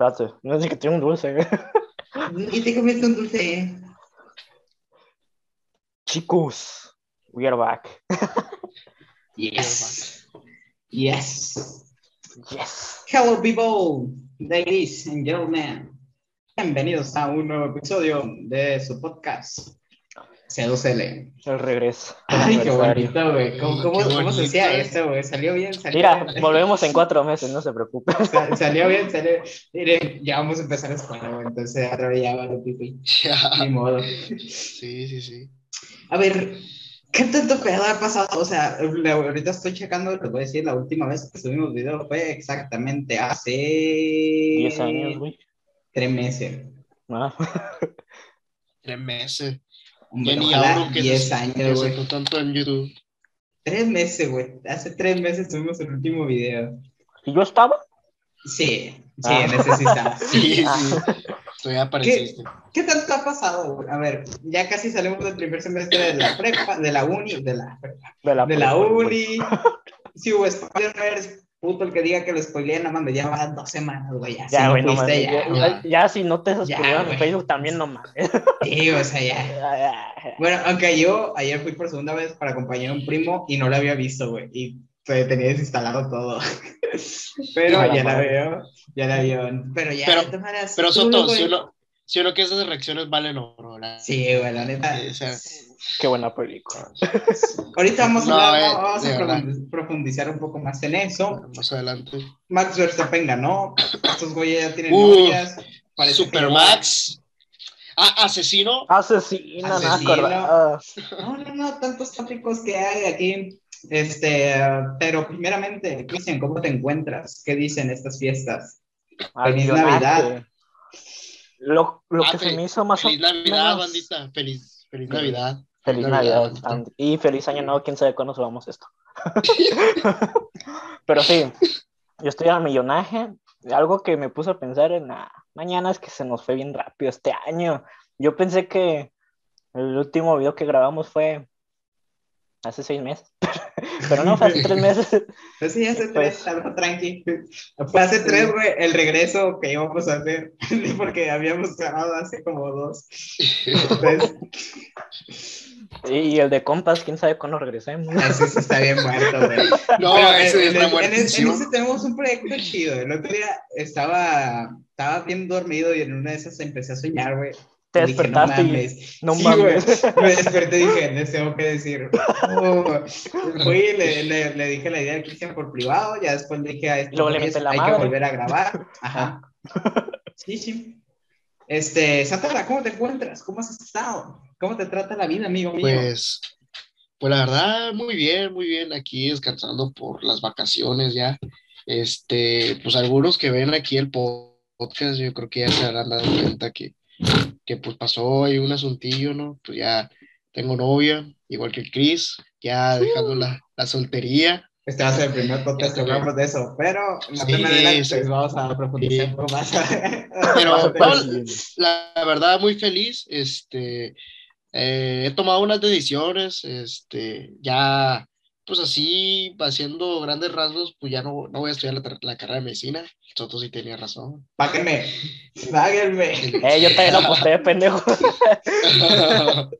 Espérate, no es que tiene un dulce. Y te comiste un dulce. Chicos, we are back. Yes. Yes. Yes. Hello, people, ladies and gentlemen. Bienvenidos a un nuevo episodio de su podcast C2L. El regreso. Ay, qué bonito, güey. ¿Cómo, cómo, cómo se decía esto, güey? Salió bien, salió Mira, bien. volvemos en cuatro meses, no se preocupe. Sa- Salió bien, salió. Mire, ya vamos a empezar la escuela, güey. Entonces, vez ya va lo pipi. Ya. Ni modo. Sí, sí, sí. A ver, ¿qué tanto pedo ha pasado? O sea, ahorita estoy checando, les voy a decir, la última vez que subimos video fue exactamente hace... Diez años, güey. Tres meses. Ah, Tres meses. Hombre, Ya ni ojalá hablo que diez se, años, que se güey. tanto en YouTube. Tres meses, güey. Hace tres meses subimos el último video. ¿Y yo estaba? Sí, sí, Ah. en ese sí. Sí, sí. Ah. Tú ya apareciste. ¿Qué tanto ha pasado? güey? A ver, ya casi salimos del primer semestre de la prepa, de la uni, de la De la, de la uni. Si hubo spoilers, puto el que diga que lo spoileé, no mames, ya va dos semanas, güey. Ya, si Ya, güey, no fuiste, ya, Ya, ya, ya si no te suscribieron en Facebook también no mames. Sí, o sea, ya. Bueno, aunque yo ayer fui por segunda vez para acompañar a un primo y no lo había visto, güey. Y tenía desinstalado todo. Pero ya la veo, ya la vio. Pero ya, Pero- Pero Soto, si uno, si uno que esas reacciones valen oro, la- Sí, güey, la neta. Sí, o sea, Qué buena película. Ahorita vamos a, No, hablar- eh, vamos a profundizar un poco más en eso. más adelante. Max Verstappen ganó. Estos güeyes ya tienen Uh, novias. Parece que Supermax. Ah, asesino. Asesina, no Asesino. acordaba. No, no, no, tantos tópicos que hay aquí. Este, pero primeramente, Cristian, ¿cómo te encuentras? ¿Qué dicen estas fiestas? Feliz. Navidad. Lo, lo Ah, que se me hizo más o Feliz Navidad, menos- bandita. Feliz, feliz Navidad. Feliz Navidad, Y feliz año nuevo, quién sabe cuándo subamos esto. Pero sí, yo estoy al millonaje. Algo que me puso a pensar en la mañana es que se nos fue bien rápido este año. Yo pensé que el último video que grabamos fue hace seis meses. Pero no, fue hace tres meses. Pues sí, hace Pues- tres, algo tranqui. Fue hace tres, güey, el regreso que íbamos a hacer, porque habíamos grabado hace como dos. Entonces, Y el de compas, quién sabe cuándo regresemos. así sí está bien muerto, güey. No, Pero ese en, está en- en- en ese tenemos un proyecto chido. El otro día estaba, estaba bien dormido y en una de esas empecé a soñar, güey. Te Y dije, despertaste no y mames. no Sí, mames. güey. Me desperté y dije, les tengo que decir. Oh. Fui y le, le, le dije la idea a Cristian por privado, ya después le dije a estos Luego le la hay madre. que volver a grabar. Ajá. Sí, sí. Este, Santana, ¿cómo te encuentras? ¿Cómo has estado? ¿Cómo te trata la vida, amigo mío? Pues, pues la verdad, muy bien, muy bien. Aquí descansando por las vacaciones ya. Este, pues algunos que ven aquí el po- podcast, yo creo que ya se habrán dado cuenta que, que pues pasó ahí un asuntillo, ¿no? Pues ya tengo novia, igual que el Chris, ya dejando la, la soltería. Este va a ser el primer podcast que Este, hablamos de eso, pero no Sí, te sí. vamos a profundizar Sí. un poco más. Pero la, la verdad, muy feliz. Este, eh, he tomado unas decisiones, este, ya, pues así, haciendo grandes rasgos, pues ya no, no voy a estudiar la carrera de medicina. Soto sí tenía razón. Páguenme, páguenme. Eh, yo también aposté, pendejo.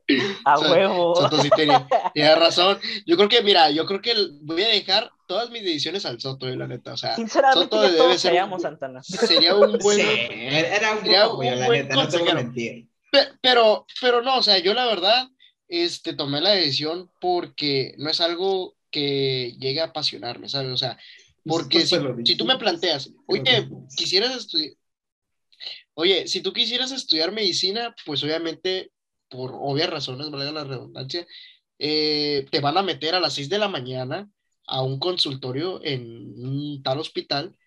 A huevo. Soto sí tenía, tenía razón. Yo creo que, mira, yo creo que voy a dejar todas mis decisiones al Soto, eh, la neta. O sea, Sinceramente, Soto debe todos ser callamos, Santana. sería un buen. Sí, era un Sería un la buen neta, no te voy a mentir. Pe- Pero, pero no, o sea, yo la verdad, este, tomé la decisión porque no es algo que llegue a apasionarme, ¿sabes? O sea, porque si, si tú me planteas, oye, quisieras estudiar, oye, si tú quisieras estudiar medicina, pues obviamente, por obvias razones, valga la redundancia, eh, te van a meter a las 6 de la mañana a un consultorio en un tal hospital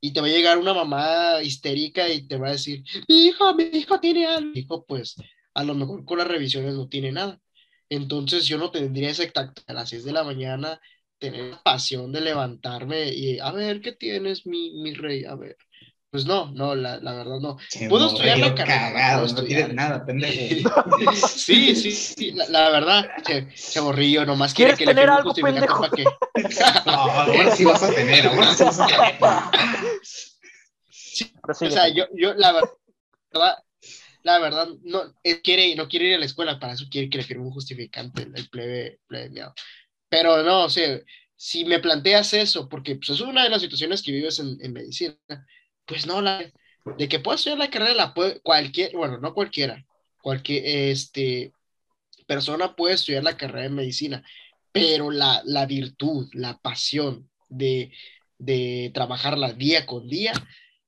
y te va a llegar una mamá histérica y te va a decir, mi hijo, mi hijo tiene algo. Hijo, pues, a lo mejor con las revisiones no tiene nada. Entonces yo no tendría ese tacto a las 6 de la mañana, tener la pasión de levantarme y a ver, ¿qué tienes, mi, mi rey? A ver. Pues no, no, la, la verdad no. Che, Puedo estudiar la carrera, Cagado, no tienes nada, pendejo. Sí, sí, sí, la, la verdad, che, che borrillo, nomás quiere ¿Quieres que le tener firme un algo, justificante para qué. No, ahora sí vas a tener, ahora sí vas a tener. Sí, o sea, yo, yo la verdad, la verdad, no, quiere, no quiere ir a la escuela, para eso quiere que le firme un justificante, el plebe, plebe Pero no, o sea, si me planteas eso, porque pues, es una de las situaciones que vives en, en medicina, pues no, la, de que puedas estudiar la carrera, la puede, cualquier, bueno, no cualquiera, cualquier este, persona puede estudiar la carrera de medicina, pero la, la virtud, la pasión de, de trabajarla día con día,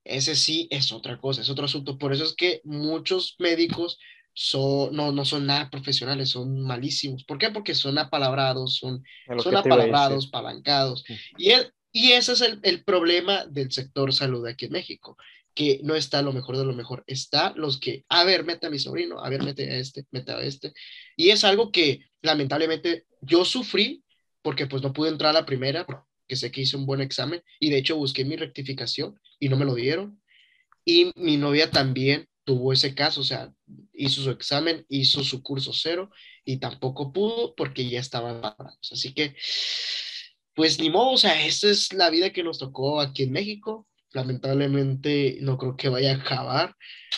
ese sí es otra cosa, es otro asunto. Por eso es que muchos médicos son, no, no son nada profesionales, son malísimos. ¿Por qué? Porque son apalabrados, son, son apalabrados, palancados. Y, el, y ese es el, el, problema del sector salud aquí en México, que no está lo mejor de lo mejor. Está los que, a ver, mete a mi sobrino, a ver, mete a este, mete a este. Y es algo que lamentablemente yo sufrí porque pues no pude entrar a la primera que sé que hice un buen examen y de hecho busqué mi rectificación y no me lo dieron. Y mi novia también tuvo ese caso, o sea, hizo su examen, hizo su curso cero y tampoco pudo porque ya estaban parados. Así que, pues ni modo, o sea, esta es la vida que nos tocó aquí en México. Lamentablemente no creo que vaya a acabar.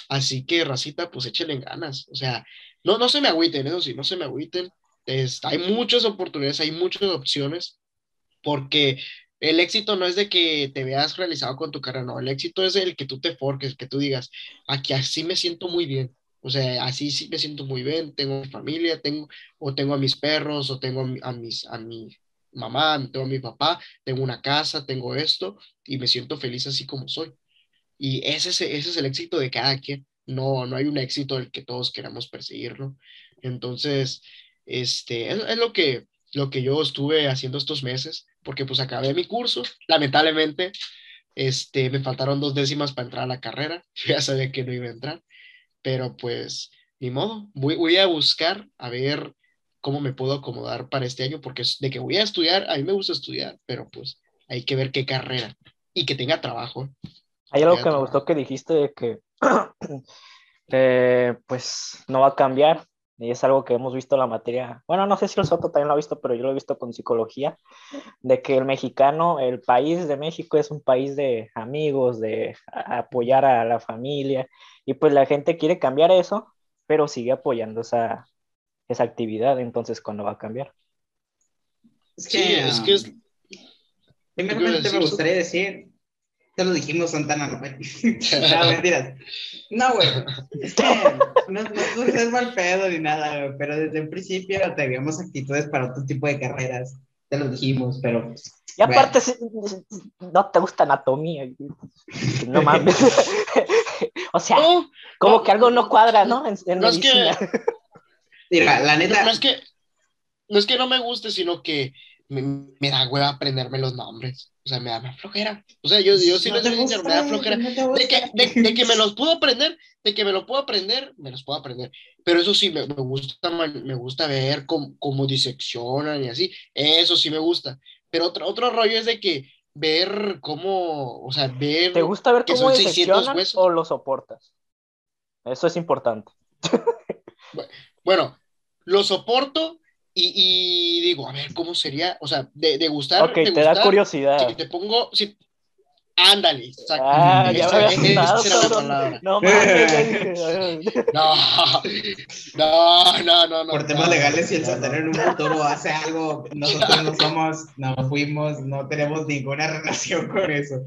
Así que, racita, pues échenle ganas. O sea, no, no se me agüiten, eso sí, no se me agüiten. hay muchas oportunidades, hay muchas opciones porque el éxito no es de que te veas realizado con tu carrera, no, el éxito es el que tú te forques, que tú digas, aquí así me siento muy bien, o sea, así sí me siento muy bien, tengo mi familia, tengo, o tengo a mis perros, o tengo a, mis, a mi mamá, tengo a mi papá, tengo una casa, tengo esto, y me siento feliz así como soy. Y ese es, ese es el éxito de cada quien, no, no hay un éxito del que todos queramos perseguirlo. Entonces, este, es lo que lo que yo estuve haciendo estos meses, porque pues acabé mi curso, lamentablemente, este, me faltaron dos décimas para entrar a la carrera, ya sabía que no iba a entrar, pero pues ni modo, voy, voy a buscar a ver cómo me puedo acomodar para este año, porque de que voy a estudiar, a mí me gusta estudiar, pero pues hay que ver qué carrera y que tenga trabajo. Hay algo que me gustó que dijiste de que eh, pues no va a cambiar, y es algo que hemos visto en la materia, bueno, no sé si el Soto también lo ha visto, pero yo lo he visto con psicología, de que el mexicano, el país de México es un país de amigos, de apoyar a la familia, y pues la gente quiere cambiar eso, pero sigue apoyando esa, esa actividad, entonces, ¿cuándo va a cambiar? Es que, sí, es que es... Primeramente me gustaría decir te lo dijimos, Santana, no, no mentiras. No, güey. Es que no, no, es mal pedo ni nada, pero desde el principio teníamos actitudes para otro tipo de carreras. Te lo dijimos, pero. Y aparte, no te gusta anatomía. No mames. o sea, como que algo no cuadra, ¿no? En, no es que. Mira, la neta. No, es que. No es que no me guste, sino que me, me da hueva aprenderme los nombres. O sea, me da flojera. O sea, yo, yo sí no sincero, me da flojera. de, que, de, que, me los puedo aprender, de que me lo puedo aprender, me los puedo aprender. Pero eso sí, me, me gusta, me gusta ver cómo, cómo, diseccionan y así. Eso sí me gusta. Pero otro, otro rollo es de que ver cómo, o sea, ver. ¿Te gusta ver cómo diseccionan o lo soportas? Eso es importante. bueno, lo soporto y, digo, a ver, ¿cómo sería? O sea, de, de gustar. Ok, te da curiosidad. Si te pongo. Si... Ándale, exacto. Ah, ya esa, esa No, no, no, no, no, Por temas legales, si el Santana en un futuro hace algo, nosotros no somos, no fuimos, no tenemos ninguna relación con eso.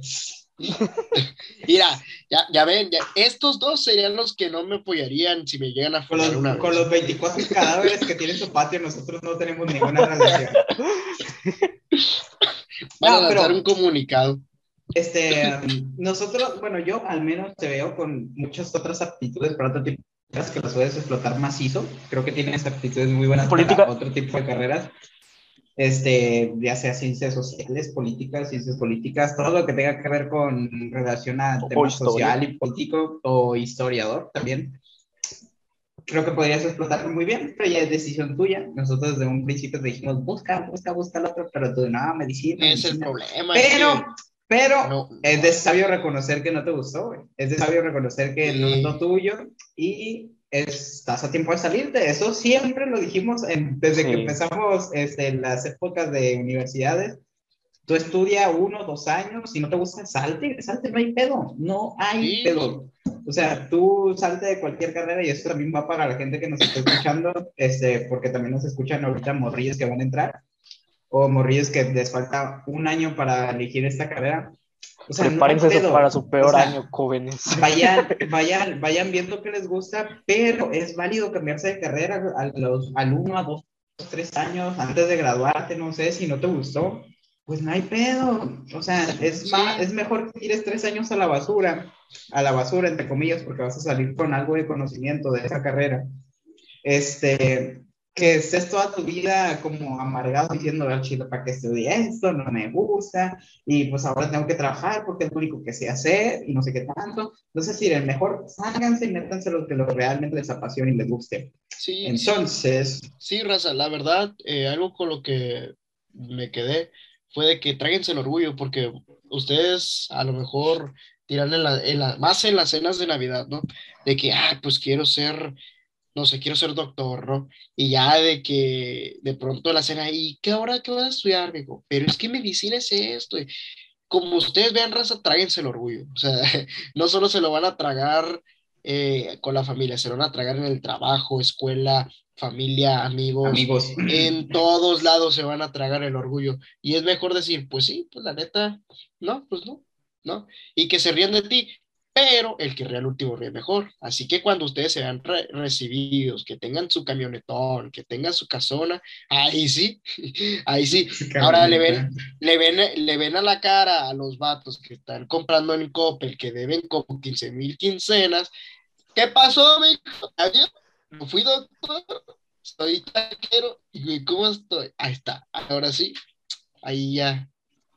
Mira, ya, ya ven, estos dos serían los que no me apoyarían si me llegan a con los, una con los 24 cadáveres que tiene su patio, nosotros no tenemos ninguna relación. Van a dar un comunicado. Este, nosotros, bueno, yo al menos te veo con muchas otras aptitudes para otro tipo de carreras que las puedes explotar macizo. Creo que tienes aptitudes muy buenas para otro tipo de carreras este, ya sea ciencias sociales, políticas, ciencias políticas, todo lo que tenga que ver con relación a temas social y político o historiador también. Creo que podrías explotar muy bien, pero ya es decisión tuya. Nosotros desde un principio te dijimos, busca, busca, busca el otro, pero tú, no, medicina. Es el problema. Pero, pero es de sabio reconocer que no te gustó, Es de sabio reconocer que no es lo tuyo y estás a tiempo de salir de eso. Siempre lo dijimos desde que empezamos este, las épocas de universidades. tú estudia uno, dos años, si no te gusta, salte, salte, no hay pedo, no hay pedo. O sea, tú salte de cualquier carrera y eso también va para la gente que nos está escuchando, este, porque también nos escuchan ahorita morrillos que van a entrar o morrillos que les falta un año para elegir esta carrera. O sea, Prepárense para su peor año, jóvenes. Vayan, vayan, vayan viendo qué les gusta, pero es válido cambiarse de carrera a los, al uno, a dos, tres años antes de graduarte, no sé, si no te gustó, pues no hay pedo. O sea, es, más, es mejor que tires tres años a la basura, a la basura, entre comillas, porque vas a salir con algo de conocimiento de esa carrera. Este, que estés toda tu vida como amargado diciendo al chile para que estudie esto, no me gusta, y pues ahora tengo que trabajar porque es lo único que sé hacer y no sé qué tanto. Entonces, el mejor, sálganse y métanse lo que lo realmente les apasiona y les guste. Sí. Entonces. Sí, Raza, la verdad, eh, algo con lo que me quedé fue de que tráiganse el orgullo porque ustedes a lo mejor tiran en la, en la, más en las cenas de Navidad, ¿no? De que, ah, pues quiero ser no sé, quiero ser doctor, ¿no? Y ya de que de pronto la cena, ¿y qué ahora qué vas a estudiar, amigo? Pero es que medicina es esto. como ustedes vean, raza, tráguense el orgullo. O sea, no solo se lo van a tragar eh, con la familia, se lo van a tragar en el trabajo, escuela, familia, amigos. Amigos. En todos lados se van a tragar el orgullo. Y es mejor decir, pues sí, pues la neta, no, pues no. ¿no? Y que se rían de ti, pero el que rea el último ríe mejor. Así que cuando ustedes sean recibidos, que tengan su camionetón, que tengan su casona, ahí sí, ahí sí. Ahora le ven, le ven, le ven a la cara a los vatos que están comprando en Coppel, que deben como 15 mil quincenas. ¿Qué pasó, amigo? Adiós. No fui doctor, soy taquero. ¿Y cómo estoy? Ahí está. Ahora sí, ahí ya.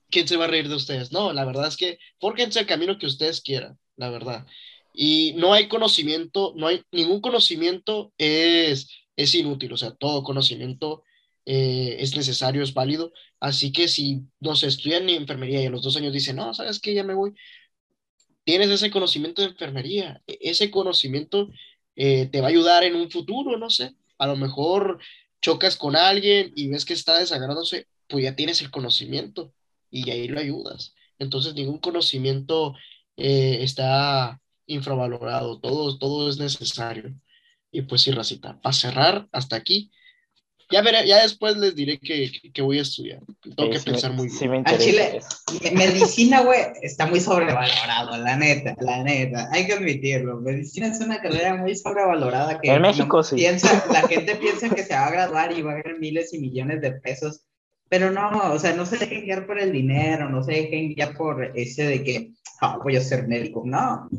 ¿Quién se va a reír de ustedes? No, la verdad es que fórquense el camino que ustedes quieran la verdad. Y no hay conocimiento, no hay ningún conocimiento es, es inútil, o sea, todo conocimiento eh, es necesario, es válido. Así que si no se estudian en enfermería y a los dos años dicen, no, sabes que ya me voy, tienes ese conocimiento de enfermería, e-, ese conocimiento eh, te va a ayudar en un futuro, no sé, a lo mejor chocas con alguien y ves que está desagradose, pues ya tienes el conocimiento y ahí lo ayudas. Entonces, ningún conocimiento eh, está infravalorado, todo, todo es necesario. Y pues sí, Racita, para cerrar hasta aquí, ya, veré, ya después les diré que, que voy a estudiar. Tengo que pensar muy bien. a Chile, medicina, güey, está muy sobrevalorado, la neta, la neta. Hay que admitirlo. Medicina es una carrera muy sobrevalorada que en México sí. piensa, la gente piensa que se va a graduar y va a ganar miles y millones de pesos. Pero no, o sea, no se dejen guiar por el dinero, no se dejen guiar por ese de que voy a ser médico, no.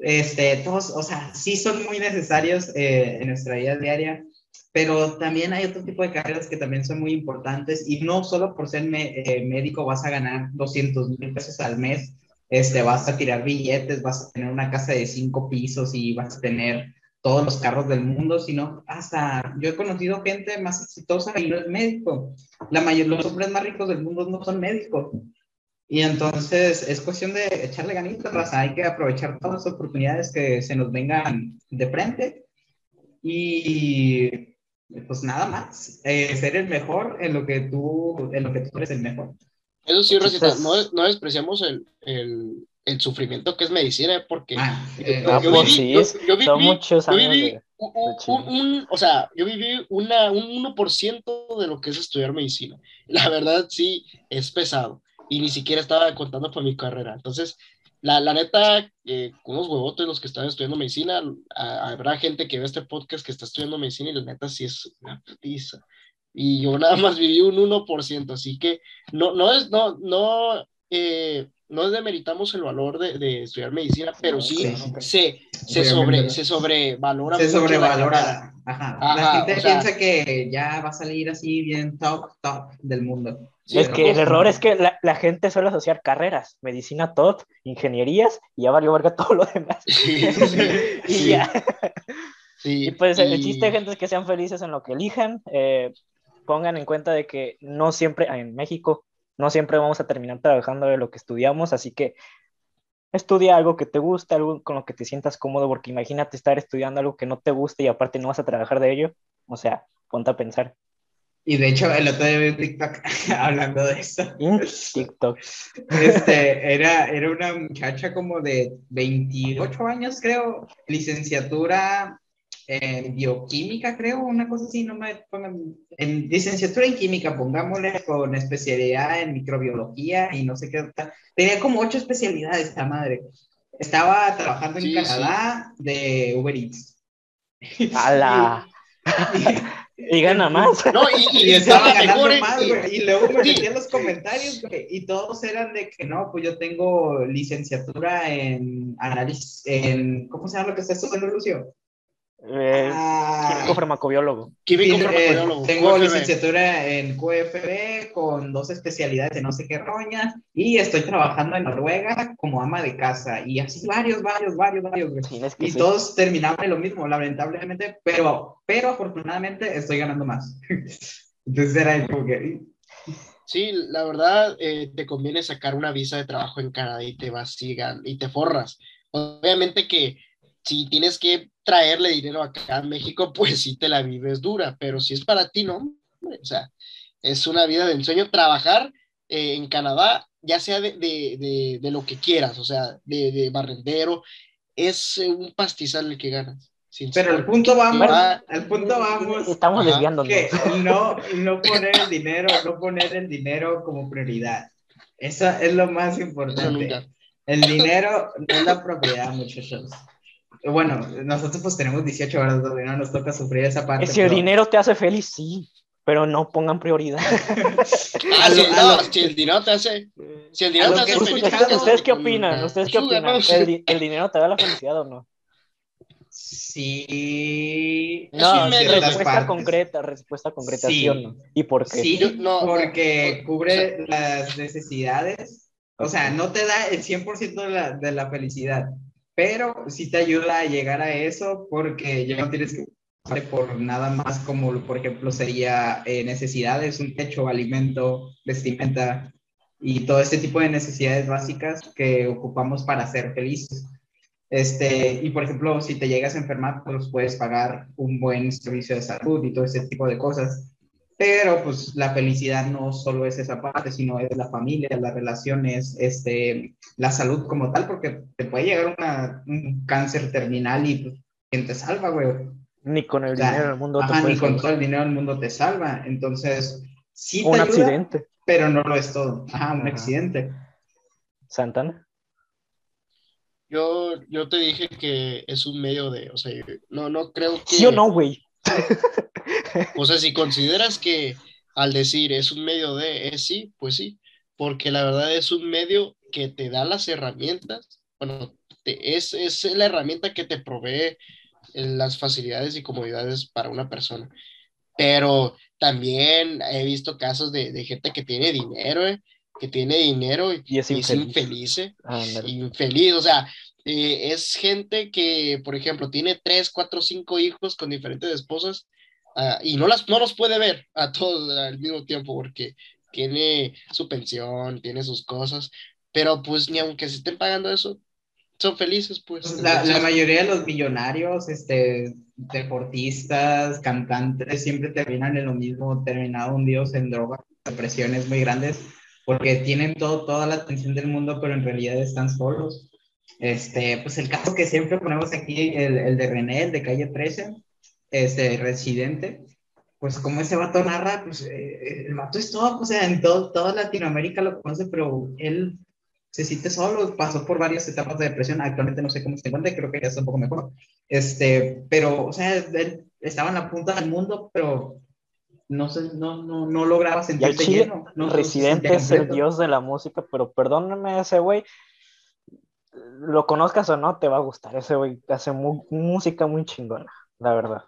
Este, todos, o sea, sí son muy necesarios eh, en nuestra vida diaria, pero también hay otro tipo de carreras que también son muy importantes y no solo por ser eh, médico vas a ganar 200 mil pesos al mes, este, vas a tirar billetes, vas a tener una casa de cinco pisos y vas a tener todos los carros del mundo, sino hasta yo he conocido gente más exitosa y no es médico. La mayoría, los hombres más ricos del mundo no son médicos. Y entonces es cuestión de echarle ganitas, raza. Hay que aprovechar todas las oportunidades que se nos vengan de frente. Y pues nada más, eh, ser el mejor en lo que tú, en lo que tú eres el mejor. Eso sí, Rosita, no, no despreciamos el, el, el, sufrimiento que es medicina, porque ah, eh, yo, viví, yo, viví, muchos años un, o sea, yo viví una, un 1% de lo que es estudiar medicina. La verdad, sí, es pesado y ni siquiera estaba contando por mi carrera. Entonces, la, la neta, eh, unos huevotes los que están estudiando medicina, habrá gente que ve este podcast que está estudiando medicina y la neta sí es una putiza. Y yo nada más viví un 1%, así que no, no es, no, no, eh, no demeritamos el valor de, de estudiar medicina, pero sí, se, se, sobre, se sobrevalora. Se sobrevalora. Ajá. La gente piensa que ya va a salir así bien top, top del mundo es que el error es que la, gente suele asociar carreras, medicina top, ingenierías, y ya valió verga todo lo demás. y ya. y pues el chiste de gente es que sean felices en lo que elijan, eh, pongan en cuenta de que no siempre, en México, no siempre vamos a terminar trabajando de lo que estudiamos, así que estudia algo que te guste, algo con lo que te sientas cómodo, porque imagínate estar estudiando algo que no te guste y aparte no vas a trabajar de ello, o sea, ponte a pensar. Y de hecho, el otro día vi un TikTok hablando de eso. TikTok. Este, era, era una muchacha como de 28 años, creo, licenciatura en bioquímica, creo, una cosa así, no me pongan, en licenciatura en química, pongámosle con especialidad en microbiología y no sé qué, tenía como ocho especialidades esta madre. Estaba trabajando en Canadá de Uber Eats. ¡Hala! y, gana más. No, y, estaba ganando más, güey. Y luego me metí en los comentarios, güey, y todos eran de que no, pues yo tengo licenciatura en análisis, en, ¿cómo se llama lo que está estudiando, Lucio? Eh, ah, químico farmacobiólogo. Químico eh, farmacobiólogo. tengo licenciatura en QFB con dos especialidades de no sé qué roña y estoy trabajando en Noruega como ama de casa y así varios, varios, varios, varios. y todos terminaban en lo mismo, lamentablemente, pero, pero afortunadamente estoy ganando más. Entonces era como que... Sí, la verdad, eh, te conviene sacar una visa de trabajo en Canadá y te vas y te forras. Obviamente que si tienes que traerle dinero acá a México, pues sí te la vives dura, pero si es para ti, no, o sea, es una vida de ensueño trabajar eh, en Canadá, ya sea de, de, de, lo que quieras, o sea, de, barrendero, es un pastizal el que ganas. Pero el punto vamos, el punto vamos. Estamos desviando. no, no poner el dinero, no poner el dinero como prioridad. Eso es lo más importante. El dinero no es la propiedad, muchachos bueno, nosotros pues tenemos 18 horas donde no nos toca sufrir esa parte. Si el dinero te hace feliz, sí, pero no pongan prioridad. ah, si, no, si el dinero te hace, si el dinero te hace feliz. ¿Ustedes qué opinan? ¿Ustedes qué opinan? ¿El, ¿El, dinero te da la felicidad o no? Sí. No, respuesta concreta, respuesta concreta, sí. o no? ¿Y por qué? Sí, no, porque cubre las necesidades, o sea, no te da el 100% de la, de la felicidad, pero sí te ayuda a llegar a eso porque ya no tienes que por nada más como por ejemplo sería eh, necesidades, un techo, alimento, vestimenta y todo este tipo de necesidades básicas que ocupamos para ser felices. Este, y por ejemplo, si te llegas a enfermar, pues puedes pagar un buen servicio de salud y todo ese tipo de cosas. Pero pues la felicidad no solo es esa parte, sino es la familia, las relaciones, este, la salud como tal, porque te puede llegar una, un cáncer terminal y pues, ¿quién te salva, güey? Ni con el dinero del mundo ajá, ni con todo el dinero del mundo te salva. Entonces, sí te Un accidente. Pero no lo es todo. Ajá, un accidente. Santana. Yo, yo te dije que es un medio de, o sea, no, no creo que... ¿Sí o no, güey? O sea, si consideras que al decir es un medio de, es sí, pues sí, porque la verdad es un medio que te da las herramientas, bueno, es, es la herramienta que te provee las facilidades y comodidades para una persona. Pero también he visto casos de, de gente que tiene dinero, eh, que tiene dinero y, es infeliz. Eh, infeliz, o sea, eh, es gente que, por ejemplo, tiene tres, cuatro, cinco hijos con diferentes esposas uh, y no, las, no los puede ver a todos al mismo tiempo porque tiene su pensión, tiene sus cosas, pero pues ni aunque se estén pagando eso, son felices, pues. La, la, mayoría de los millonarios, este, deportistas, cantantes, siempre terminan en lo mismo, terminado hundidos en drogas, depresiones muy grandes, porque tienen todo, toda la atención del mundo, pero en realidad están solos. Este, pues el caso que siempre ponemos aquí, el, el de René, el de calle 13, este, residente, pues como ese vato narra, pues eh, el vato es todo, o sea, en todo, toda Latinoamérica lo conoce, pero él se siente solo, pasó por varias etapas de depresión, actualmente no sé cómo se encuentra, creo que ya está un poco mejor, este, pero, o sea, él estaba en la punta del mundo, pero no, sé, no, no, no lograba sentirse lleno. No, Residente es el dios de la música, pero perdóname ese güey, lo conozcas o no, te va a gustar. Ese güey hace música muy chingona, la verdad.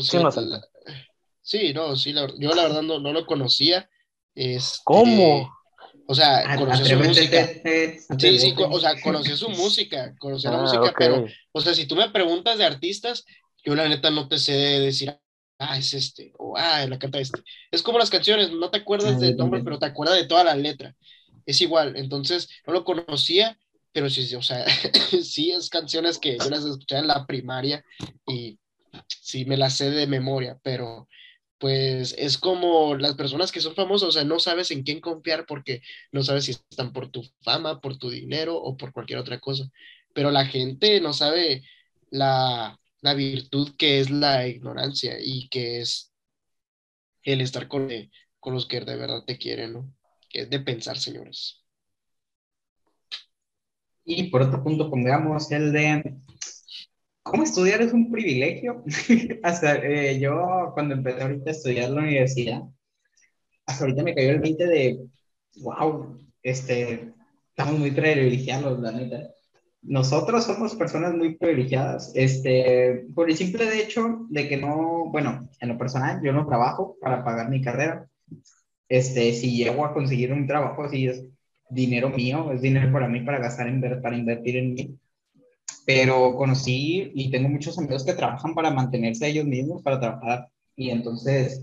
sí, no, sí, no, sí, yo la verdad no, lo conocía. Este, ¿Cómo? O sea, conocí su música. Sí, sí, o sea, conocí su música, conocí la ah, música, pero, o sea, si tú me preguntas de artistas, yo la neta no te sé decir, ah, es este, o ah, la canta este. Es como las canciones, no te acuerdas del nombre, pero te acuerdas de toda la letra es igual. Entonces, no lo conocía, pero sí, o sea, sí es canciones que yo las escuchaba en la primaria y sí me las sé de memoria, pero pues es como las personas que son famosas, o sea, no sabes en quién confiar porque no sabes si están por tu fama, por tu dinero o por cualquier otra cosa. Pero la gente no sabe la, la virtud que es la ignorancia y que es el estar con, con los que de verdad te quieren, ¿no? Es de pensar, señores. Y por otro punto, pongamos el de cómo estudiar es un privilegio. hasta eh, yo, cuando empecé ahorita a estudiar la universidad, hasta ahorita me cayó el 20 de, wow, este, estamos muy privilegiados, la neta. Nosotros somos personas muy privilegiadas, este, por el simple hecho de que no, bueno, en lo personal, yo no trabajo para pagar mi carrera. Este, si llego a conseguir un trabajo, si es dinero mío, es dinero para mí para gastar, para invertir en mí pero conocí y tengo muchos amigos que trabajan para mantenerse ellos mismos, para trabajar. Y entonces,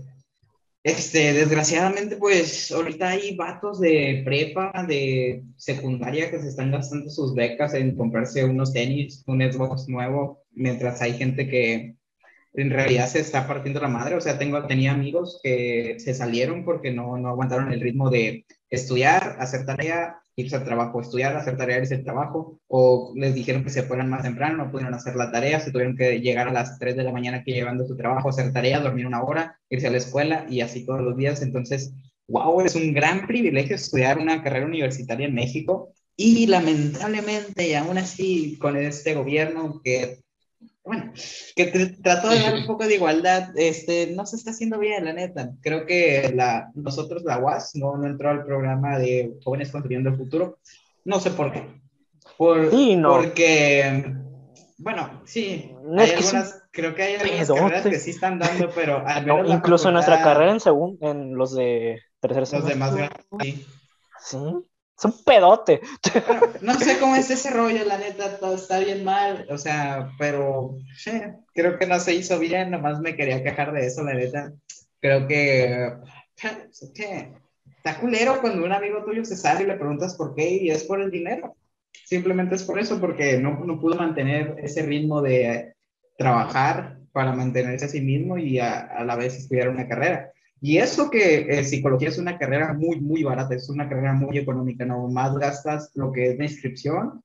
este, desgraciadamente, pues ahorita hay vatos de prepa, de secundaria que se están gastando sus becas en comprarse unos tenis, un Xbox nuevo, mientras hay gente que en realidad se está partiendo la madre. O sea, tengo, tenía amigos que se salieron porque no, no aguantaron el ritmo de estudiar, hacer tarea, irse al trabajo, estudiar, hacer tarea, irse al trabajo, o les dijeron que se fueran más temprano, no pudieron hacer la tarea, se tuvieron que llegar a las 3 de la mañana que llevando su trabajo, hacer tarea, dormir una hora, irse a la escuela y así todos los días. Entonces, wow, es un gran privilegio estudiar una carrera universitaria en México y lamentablemente, y aún así, con este gobierno que bueno, que trató de dar un poco de igualdad, este, no se está haciendo bien, la neta. Creo que la, nosotros, la UAS, no, no entró al programa de Jóvenes Construyendo el Futuro. No sé por qué. Por, sí, no. Porque, bueno, sí, hay algunas, creo que hay algunas carreras que sí están dando, pero incluso en nuestra carrera en segundo, en los de tercer semestre. Los demás, sí. Sí. Es un pedote. no sé cómo es ese rollo, la neta, todo está bien mal, o sea, pero creo que no se hizo bien, nomás me quería quejar de eso, la neta. Creo que, ¿qué? está culero cuando un amigo tuyo se sale y le preguntas por qué y es por el dinero. Simplemente es por eso, porque no, no pudo mantener ese ritmo de trabajar para mantenerse a sí mismo y a, a la vez estudiar una carrera. Y eso que eh, psicología es una carrera muy, muy barata, es una carrera muy económica, no más gastas lo que es la inscripción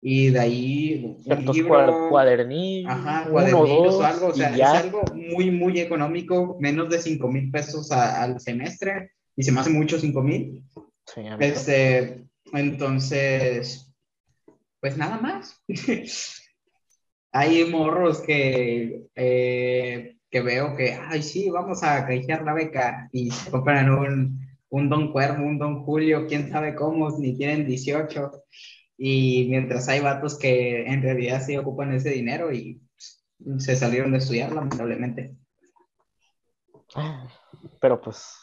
y de ahí libro, cuadernillos, ajá, cuadernillos o algo, o sea, es algo muy, muy económico, menos de 5 mil pesos al semestre y se me hace mucho 5 mil. Sí, este, entonces, pues nada más. Hay morros que eh, que veo que, ay, sí, vamos a canjear la beca y compran un, un Don Cuervo, un Don Julio, quién sabe cómo, ni tienen 18. Y mientras hay vatos que en realidad sí ocupan ese dinero y se salieron de estudiar, lamentablemente. Pero pues,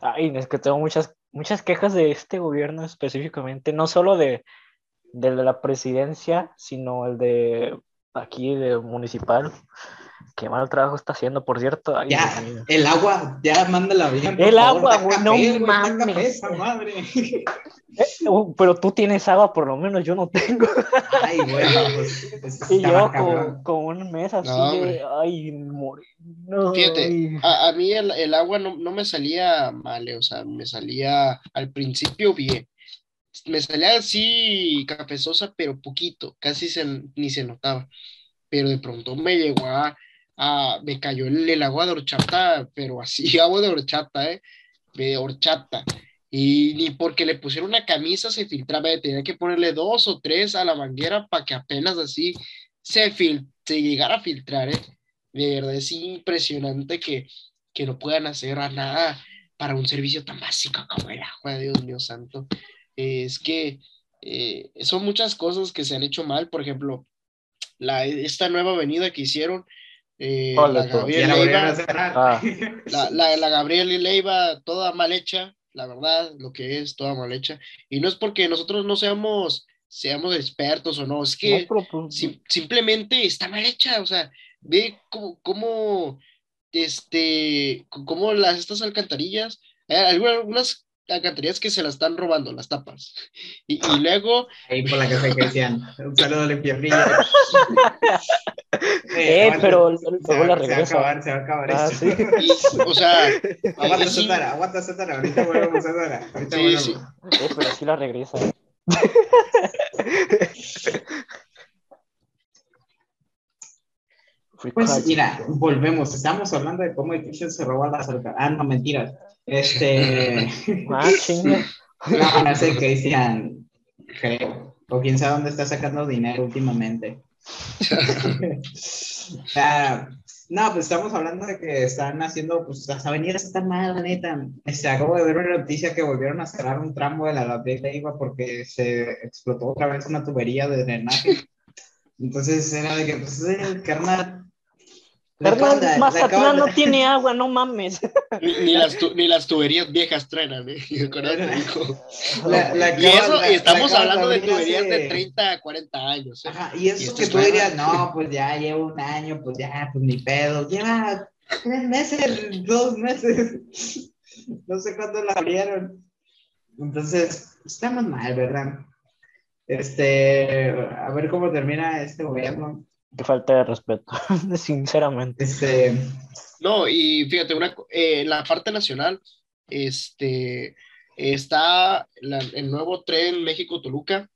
ay, es que tengo muchas, muchas quejas de este gobierno específicamente, no solo de, de la presidencia, sino el de aquí, de municipal. Qué mal trabajo está haciendo, por cierto. ya, el agua, ya mándala bien. el agua, güey, no mames. madre. Eh, uh, pero tú tienes agua, por lo menos yo no tengo. Ay, bueno, pues. pues y yo con, con, un mes así de, ay, no, Fíjate, A, mí el, el agua no, no, me salía mal, eh, o sea, me salía al principio bien. Me salía así cafezosa, pero poquito, casi se, ni se notaba. Pero de pronto me llegó a Ah, me cayó el, agua de horchata, pero así, agua de horchata, ¿eh? De horchata. Y ni porque le pusieron una camisa se filtraba, tenía que ponerle dos o tres a la manguera para que apenas así se, se llegara a filtrar, ¿eh? De verdad es impresionante que, que no puedan hacer nada para un servicio tan básico como el agua, Dios mío santo. es que eh, son muchas cosas que se han hecho mal, por ejemplo, la, esta nueva avenida que hicieron, eh, la, Gabriela Leiva, ah. la, la, Gabriela Leiva, toda mal hecha, la verdad, lo que es, toda mal hecha. Y no es porque nosotros no seamos, seamos expertos o no, es que pues, simplemente está mal hecha, o sea, ve cómo, cómo este, cómo las, estas alcantarillas, hay algunas alcantarillas que se las están robando, las tapas. Y, y luego... Ahí por la que se Un saludo a la eh, pero luego la regresa. Se va a acabar, se va a acabar ah, ¿sí? o sea, aguanta, sí. aguanta, Sotara, ahorita volvemos a Sotara. Ahorita sí, volvemos. sí. Eh, pero sí la regresa. Pues mira, volvemos. Estamos hablando de cómo Cristian se robó la cerca. Ah, no, mentiras. Este. Ah, chinga. No, no sé, Cristian. Creo. O quién sabe dónde está sacando dinero últimamente. ah, no, pues estamos hablando de que están haciendo, pues las avenidas están mal, la neta. Este, acabo de ver una noticia que volvieron a cerrar un tramo de la Gabriel Leiva porque se explotó otra vez una tubería de drenaje. Entonces era de que, pues, el carnal, Hernán Mazatlán no tiene agua, no mames. Ni, las, ni las tuberías viejas truenan, ¿eh? La, la y eso, y estamos hablando de tuberías de 30 a 40 años. ¿eh? Ajá, y eso que tú dirías, no, pues ya llevo un año, pues ya, pues ni pedo. Lleva tres meses, dos meses. No sé cuándo la abrieron. Entonces, estamos mal, ¿verdad? Este, a ver cómo termina este gobierno. Qué falta de respeto, sinceramente. Este... No, y fíjate, una, eh, la parte nacional, este, está el nuevo tren México-Toluca.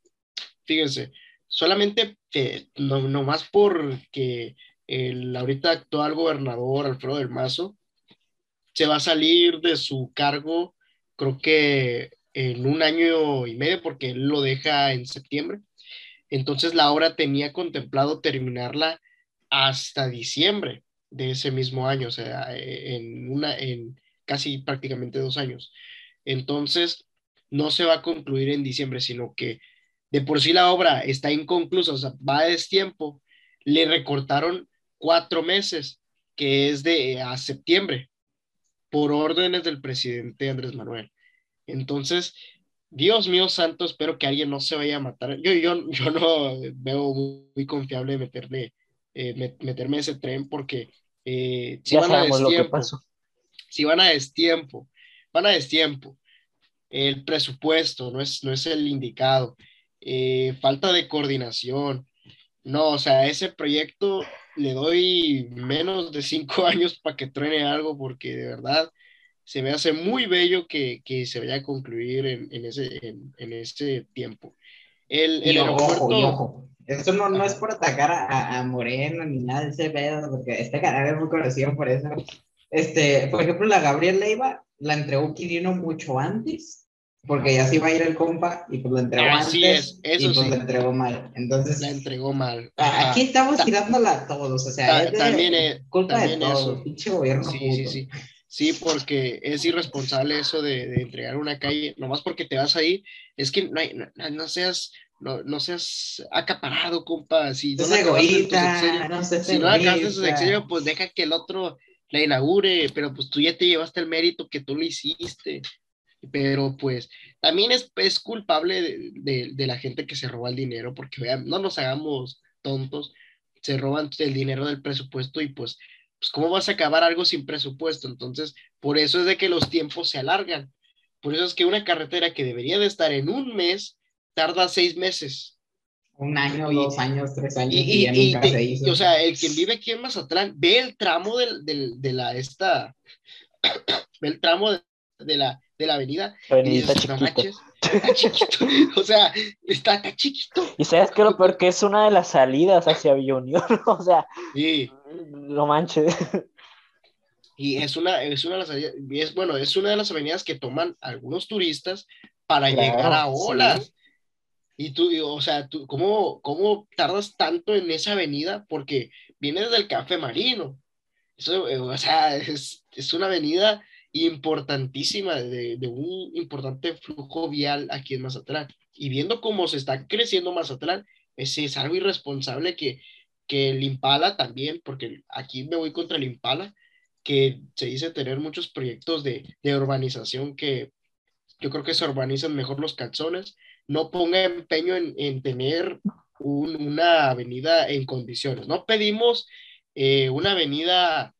Fíjense, solamente no, no, más porque el ahorita actual gobernador Alfredo del Mazo se va a salir de su cargo, creo que en un año y medio, porque él lo deja en septiembre. Entonces la obra tenía contemplado terminarla hasta diciembre de ese mismo año, o sea, e, en, una, en casi prácticamente dos años. Entonces, no se va a concluir en diciembre, sino que de por sí la obra está inconclusa, o sea, va a destiempo, le recortaron cuatro meses, que es de a septiembre, por órdenes del presidente Andrés Manuel. Entonces, Dios mío santo, espero que alguien no se vaya a matar. Yo, yo, yo no veo muy, confiable meterle, eh, meterme ese tren porque eh, si van a destiempo, si van a destiempo, van a destiempo. El presupuesto no es, no es el indicado. Eh, falta de coordinación. No, o sea, ese proyecto le doy menos de cinco años para que truene algo porque de verdad se me hace muy bello que, que se vaya a concluir en, en ese, en, en, ese tiempo. El, el aeropuerto... Ojo, ojo. Esto no, no es por atacar a, a, Moreno ni nada de ese pedo, porque este canal es muy conocido por eso. Este, por ejemplo, la Gabriel Leiva la entregó Quirino mucho antes, porque ya se iba a ir el compa y pues la entregó Así antes es, eso y pues sí. la entregó mal. Entonces, la entregó mal. Aquí estamos tirándola a todos, o sea, Ta es de también es, culpa también de todos, pinche gobierno Sí, puto. sí, sí. Sí, porque es irresponsable eso de, de, entregar una calle, nomás porque te vas ahí, es que no, hay, no, no seas, no, no, seas acaparado, compa, si no, no egoísta, no seas si no su sexenio, pues deja que el otro la inaugure, pero pues tú ya te llevaste el mérito que tú lo hiciste, pero pues también es, es culpable de, de, de la gente que se roba el dinero, porque vean, no nos hagamos tontos, se roban el dinero del presupuesto y pues pues ¿cómo vas a acabar algo sin presupuesto? Entonces, por eso es de que los tiempos se alargan. Por eso es que una carretera que debería de estar en un mes, tarda seis meses. Un año, y, dos años, tres años. Y, y, y, y te, y, o sea, el quien vive aquí en Mazatlán ve el tramo del, del, de la, esta, ve el tramo de, de la, de la avenida. Avenida está chiquito. o sea, está, está chiquito. Y sabes que lo peor que es una de las salidas hacia Villa Unión, o sea, sí. No manches. Y es una, es una de las es, bueno, es una de las avenidas que toman algunos turistas para Claro, llegar a olas. sí. Y tú, o sea, tú, ¿cómo, ¿cómo tardas tanto en esa avenida? Porque viene desde el Café Marino. Eso, eh, o sea, es, es una avenida importantísima, de, de un importante flujo vial aquí en Mazatlán. Y viendo cómo se está creciendo Mazatlán, es, es algo irresponsable que, que el Impala también, porque aquí me voy contra el Impala, que se dice tener muchos proyectos de, de urbanización que yo creo que se urbanizan mejor los calzones, no ponga empeño en, en tener un, una avenida en condiciones. No pedimos eh, una avenida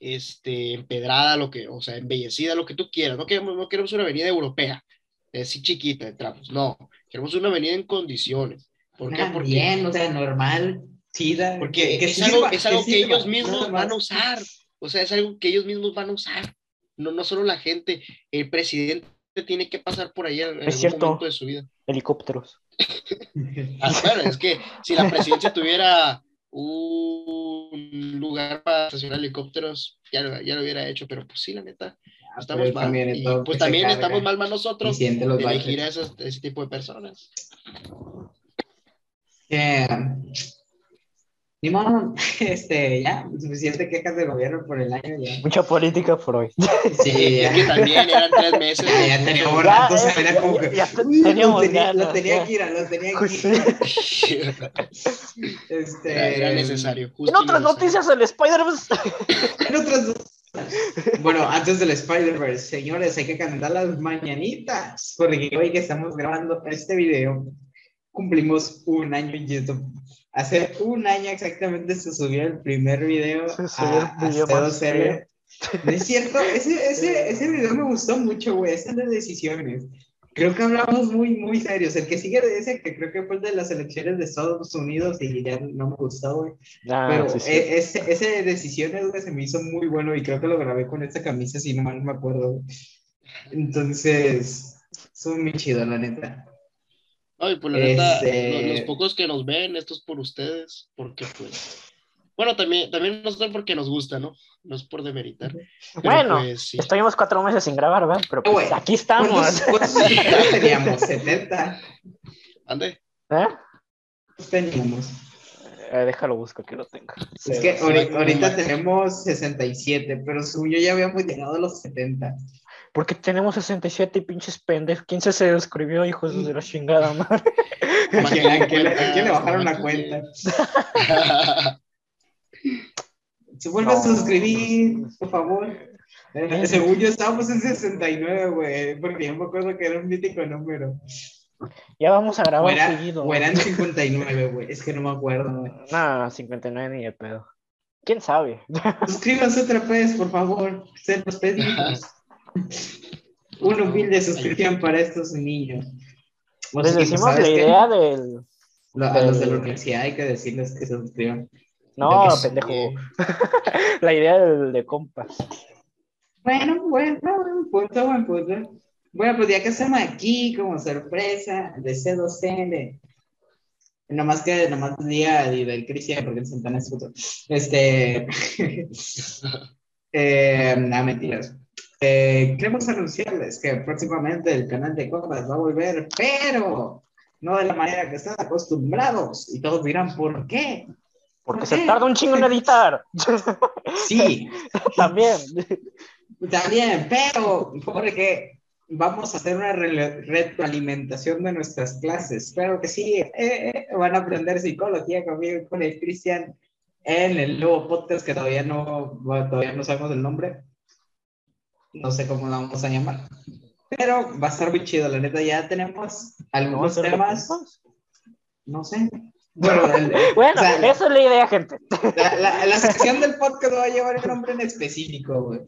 este, empedrada, lo que, o sea, embellecida, lo que tú quieras. No queremos, no queremos una avenida europea, así chiquita de tramos. No, queremos una avenida en condiciones. ¿Por qué? Ah, Porque bien, o sea, normal. Chida. Porque es, algo, es algo que, ellos mismos van a usar. O sea, es algo que ellos mismos van a usar. No, no solo la gente. El presidente tiene que pasar por ahí en es algún momento de su vida. Helicópteros. ah, claro, es que si la presidencia tuviera un lugar para estacionar helicópteros, ya lo, ya lo hubiera hecho, pero pues sí, la neta, ah, estamos mal. pues también estamos mal más nosotros de elegir a ese tipo de personas. Ni modo, este, ya, suficiente quejas de gobierno por el año ya. Mucha política por hoy. Sí, es que también eran tres meses. Ya, teníamos rato, se venía como que. Ya, teníamos tenía, lo tenía que ir, lo tenía que ir. este, era, era necesario. en otras noticias, el Spider-Verse. en otras bueno, antes del Spider-Verse, señores, hay que cantar las mañanitas, porque hoy que estamos grabando este video, cumplimos un año en YouTube. Hace un año exactamente se subió el primer video a, a C2L. ¿No es cierto? Ese, ese, ese video me gustó mucho, güey. Esas de decisiones. Creo que hablamos muy, muy serios. El que sigue de ese, que creo que fue el de las elecciones de Estados Unidos y ya no me gustó, güey. Ah, Pero e, ese, ese de decisiones, güey, se me hizo muy bueno y creo que lo grabé con esta camisa, si no mal me acuerdo. Entonces, son muy chido, la neta. Ay, pues la neta, este los, pocos que nos ven, esto es por ustedes, porque pues. Bueno, también, también nos ven porque nos gusta, ¿no? No es por demeritar. bueno, pues, estuvimos cuatro meses sin grabar, ¿verdad? Pero pues, aquí estamos. ¿Cuántos, teníamos? ¿70? ¿Ande? ¿Eh? teníamos? Eh, déjalo busco que lo tenga. Es que ahorita, tenemos 67, pero yo ya habíamos llegado a los 70. Porque tenemos 67 y pinches pendejos. ¿Quién se suscribió, hijos de la chingada madre? quién, le, bajaron la cuenta? se vuelve a suscribir, por favor. Eh, según yo estábamos en 69, güey, porque yo me acuerdo que era un mítico número. Ya vamos a grabar seguido. O eran 59, güey, es que no me acuerdo. No, 59 ni el pedo. ¿Quién sabe? Suscríbanse otra vez, por favor. Se los pedimos. Una humilde suscripción para estos niños. Les decimos la idea del, A los de la universidad hay que decirles que se suscriban. No, pendejo. la idea del de compas. Bueno, bueno, buen punto, buen punto. Bueno, pues ya que estamos aquí como sorpresa de C2N, nomás que nomás día del Cristian porque el Santana es puto. Este. eh, no, mentiras. Eh, queremos anunciarles que próximamente el canal de Compas va a volver, pero no de la manera que están acostumbrados. Y todos dirán, ¿por qué? Porque se tarda un chingo en editar. Sí. También. También, pero porque vamos a hacer una retroalimentación de nuestras clases. Espero que sí. Eh, eh, van a aprender psicología conmigo con el Cristian en el nuevo podcast que todavía no, todavía no sabemos el nombre no sé cómo la vamos a llamar. Pero va a estar muy chido, la neta, ya tenemos algunos temas. No sé. Bueno, bueno eso es la idea, gente. La, la, sección del podcast va a llevar el nombre en específico, güey.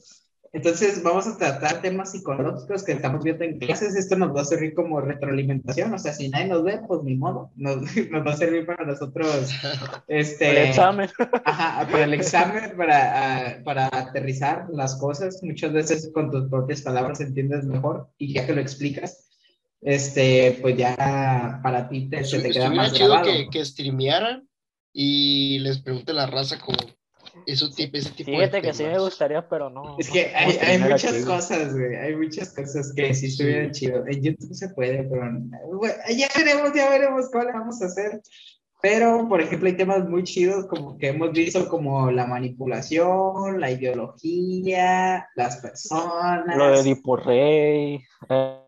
Entonces vamos a tratar temas psicológicos que estamos viendo en clases. Esto nos va a servir como retroalimentación. O sea, si nadie nos ve, pues ni modo. Nos, nos va a servir para nosotros. Este, para el examen. Ajá, para el examen, para, para aterrizar las cosas. Muchas veces con tus propias palabras entiendes mejor y ya que lo explicas, este, pues ya para ti te, se te queda más chido que, que streamearan y les pregunte la raza como eso tipo, ese tipo Fíjate que sí me gustaría, pero no. Es que hay, hay muchas cosas, güey. Hay muchas cosas que sí estuvieran chido. En YouTube se puede, pero ya veremos, ya veremos cómo le vamos a hacer. Pero, por ejemplo, hay temas muy chidos como que hemos visto como la manipulación, la ideología, las personas. Lo de Edipo Rey. Eh,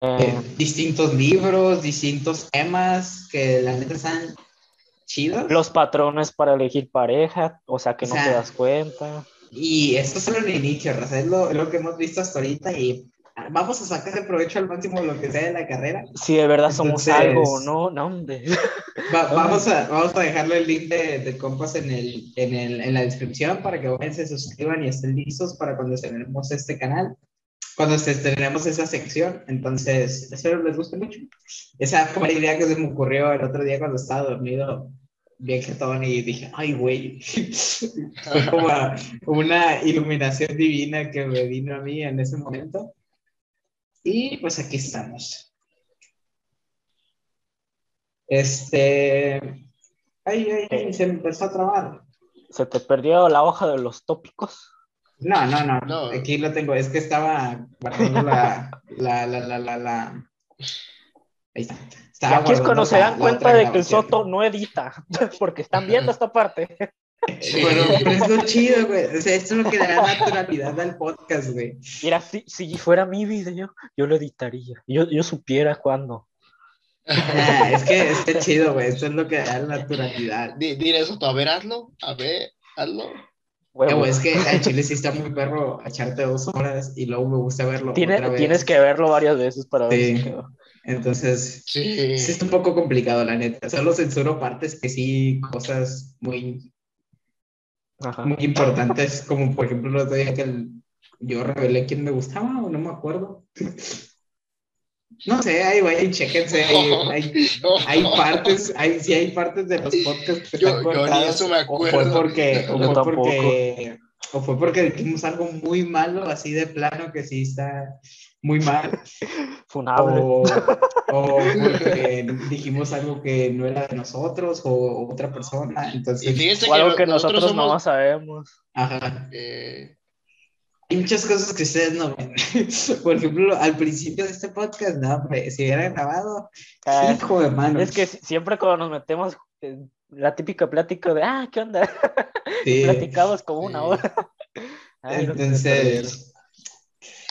eh. distintos libros, distintos temas que la neta están chidos. Los patrones para elegir pareja, o sea que no te das cuenta. Y esto es solo el inicio, es lo, lo, que hemos visto hasta ahorita y vamos a sacar el provecho al máximo de lo que sea de la carrera. Si de verdad somos algo, ¿no? No, vamos, a, vamos a dejarle el link de, de compas en, el, en, el, en la descripción para que vayan, se suscriban y estén listos para cuando estrenemos este canal cuando estrenemos esa sección. Entonces, espero les guste mucho. Esa fue la idea que se me ocurrió el otro día cuando estaba dormido bien jetón y dije, ay, güey. Fue como una iluminación divina que me vino a mí en ese momento. Y pues aquí estamos. Este. Ay, ay, ay, se empezó a trabar. ¿Se te perdió la hoja de los tópicos? No, no, no, no. Aquí lo tengo. Es que estaba guardando la, la, la, la, la, la... Ahí está. Aquí es cuando se dan cuenta de que el Soto no edita, porque están viendo esta parte. Bueno, pero es lo chido, güey. O sea, esto es lo que da naturalidad al podcast, güey. Mira, si, si fuera mi video, yo lo editaría. Yo, yo supiera cuándo. Ah, es que es chido, güey. Esto es lo que da naturalidad. Dile eso, a ver, hazlo. A ver, hazlo. Bueno, es que en Chile sí está muy perro echarte dos horas y luego me gusta verlo. Tienes que verlo varias veces para ver Entonces, sí. sí. está un poco complicado, la neta. Solo censuro partes que sí, cosas muy, muy importantes, como por ejemplo los de que yo revelé quién me gustaba o no me acuerdo. No sé, ahí vayan, chéquense, hay, hay, partes, hay, sí hay partes de los podcasts que yo, yo ni eso me acuerdo. O fue porque, o fue porque, o fue porque dijimos algo muy malo, así de plano, que sí está muy mal. Funable. O, o porque dijimos algo que no era de nosotros o otra persona, entonces... o algo que, nosotros, no sabemos. Ajá. Eh, hay muchas cosas que ustedes no ven. Por ejemplo, al principio de este podcast, no, hombre, si hubiera grabado, ah, hijo de mano. Es que siempre cuando nos metemos, la típica plática de, ah, ¿qué onda? Sí, Platicamos como una hora. Entonces...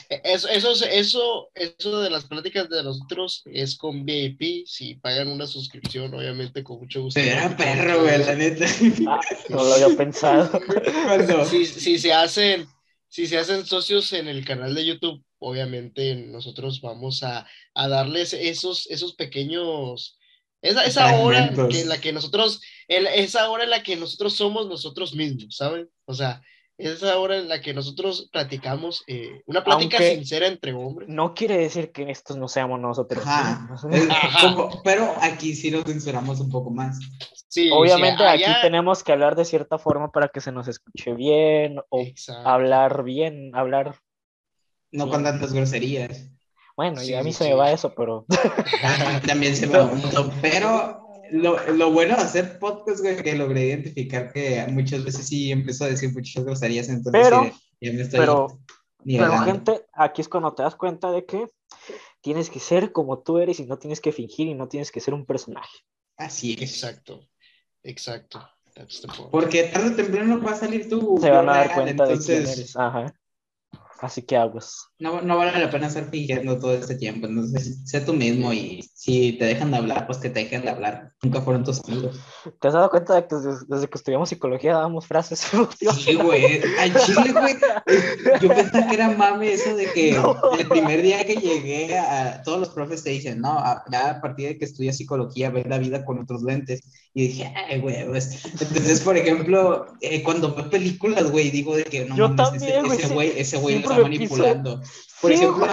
Eso, eso, eso, eso de las pláticas de nosotros es con VIP. Si pagan una suscripción, obviamente, con mucho gusto. Era perro, güey, la neta. Ah, no lo había pensado. Si, si se hacen si se hacen socios en el canal de YouTube, obviamente nosotros vamos a, darles esos, esos pequeños, esa, esa hora que, en la que nosotros, esa hora en la que nosotros somos nosotros mismos, ¿saben? O sea, esa hora en la que nosotros platicamos, eh, una plática sincera entre hombres. No quiere decir que estos no seamos nosotros. pero aquí sí nos censuramos un poco más. Obviamente aquí tenemos que hablar de cierta forma para que se nos escuche bien o hablar bien, hablar... No con tantas groserías. Bueno, y a mí se me va eso, pero... También se me va Pero lo, lo, bueno de hacer podcast, güey, que logré identificar que muchas veces sí empezó a decir muchas groserías, entonces pero, ya me estoy pero, pero gente, aquí es cuando te das cuenta de que tienes que ser como tú eres y no tienes que fingir y no tienes que ser un personaje. Así es. Exacto. Exacto. Porque tarde o temprano va a salir tú. Se van a dar cuenta de quién eres. Ajá. Así que aguas. No, no vale la pena estar fingiendo todo este tiempo. Entonces, sé tú mismo y si te dejan de hablar, pues que te dejen de hablar. Nunca fueron tus amigos. ¿Te has dado cuenta de que desde, que estudiamos psicología dábamos frases? Sí, güey. Al chile, güey. Yo pensaba que era mame eso de que el primer día que llegué a todos los profes te dicen, no, ya a partir de que estudias psicología, ves la vida con otros lentes. Y dije, ay, güey, pues. Entonces, por ejemplo, eh, cuando veo películas, güey, digo de que no Yo también, ese güey, ese güey está manipulando. Por ejemplo,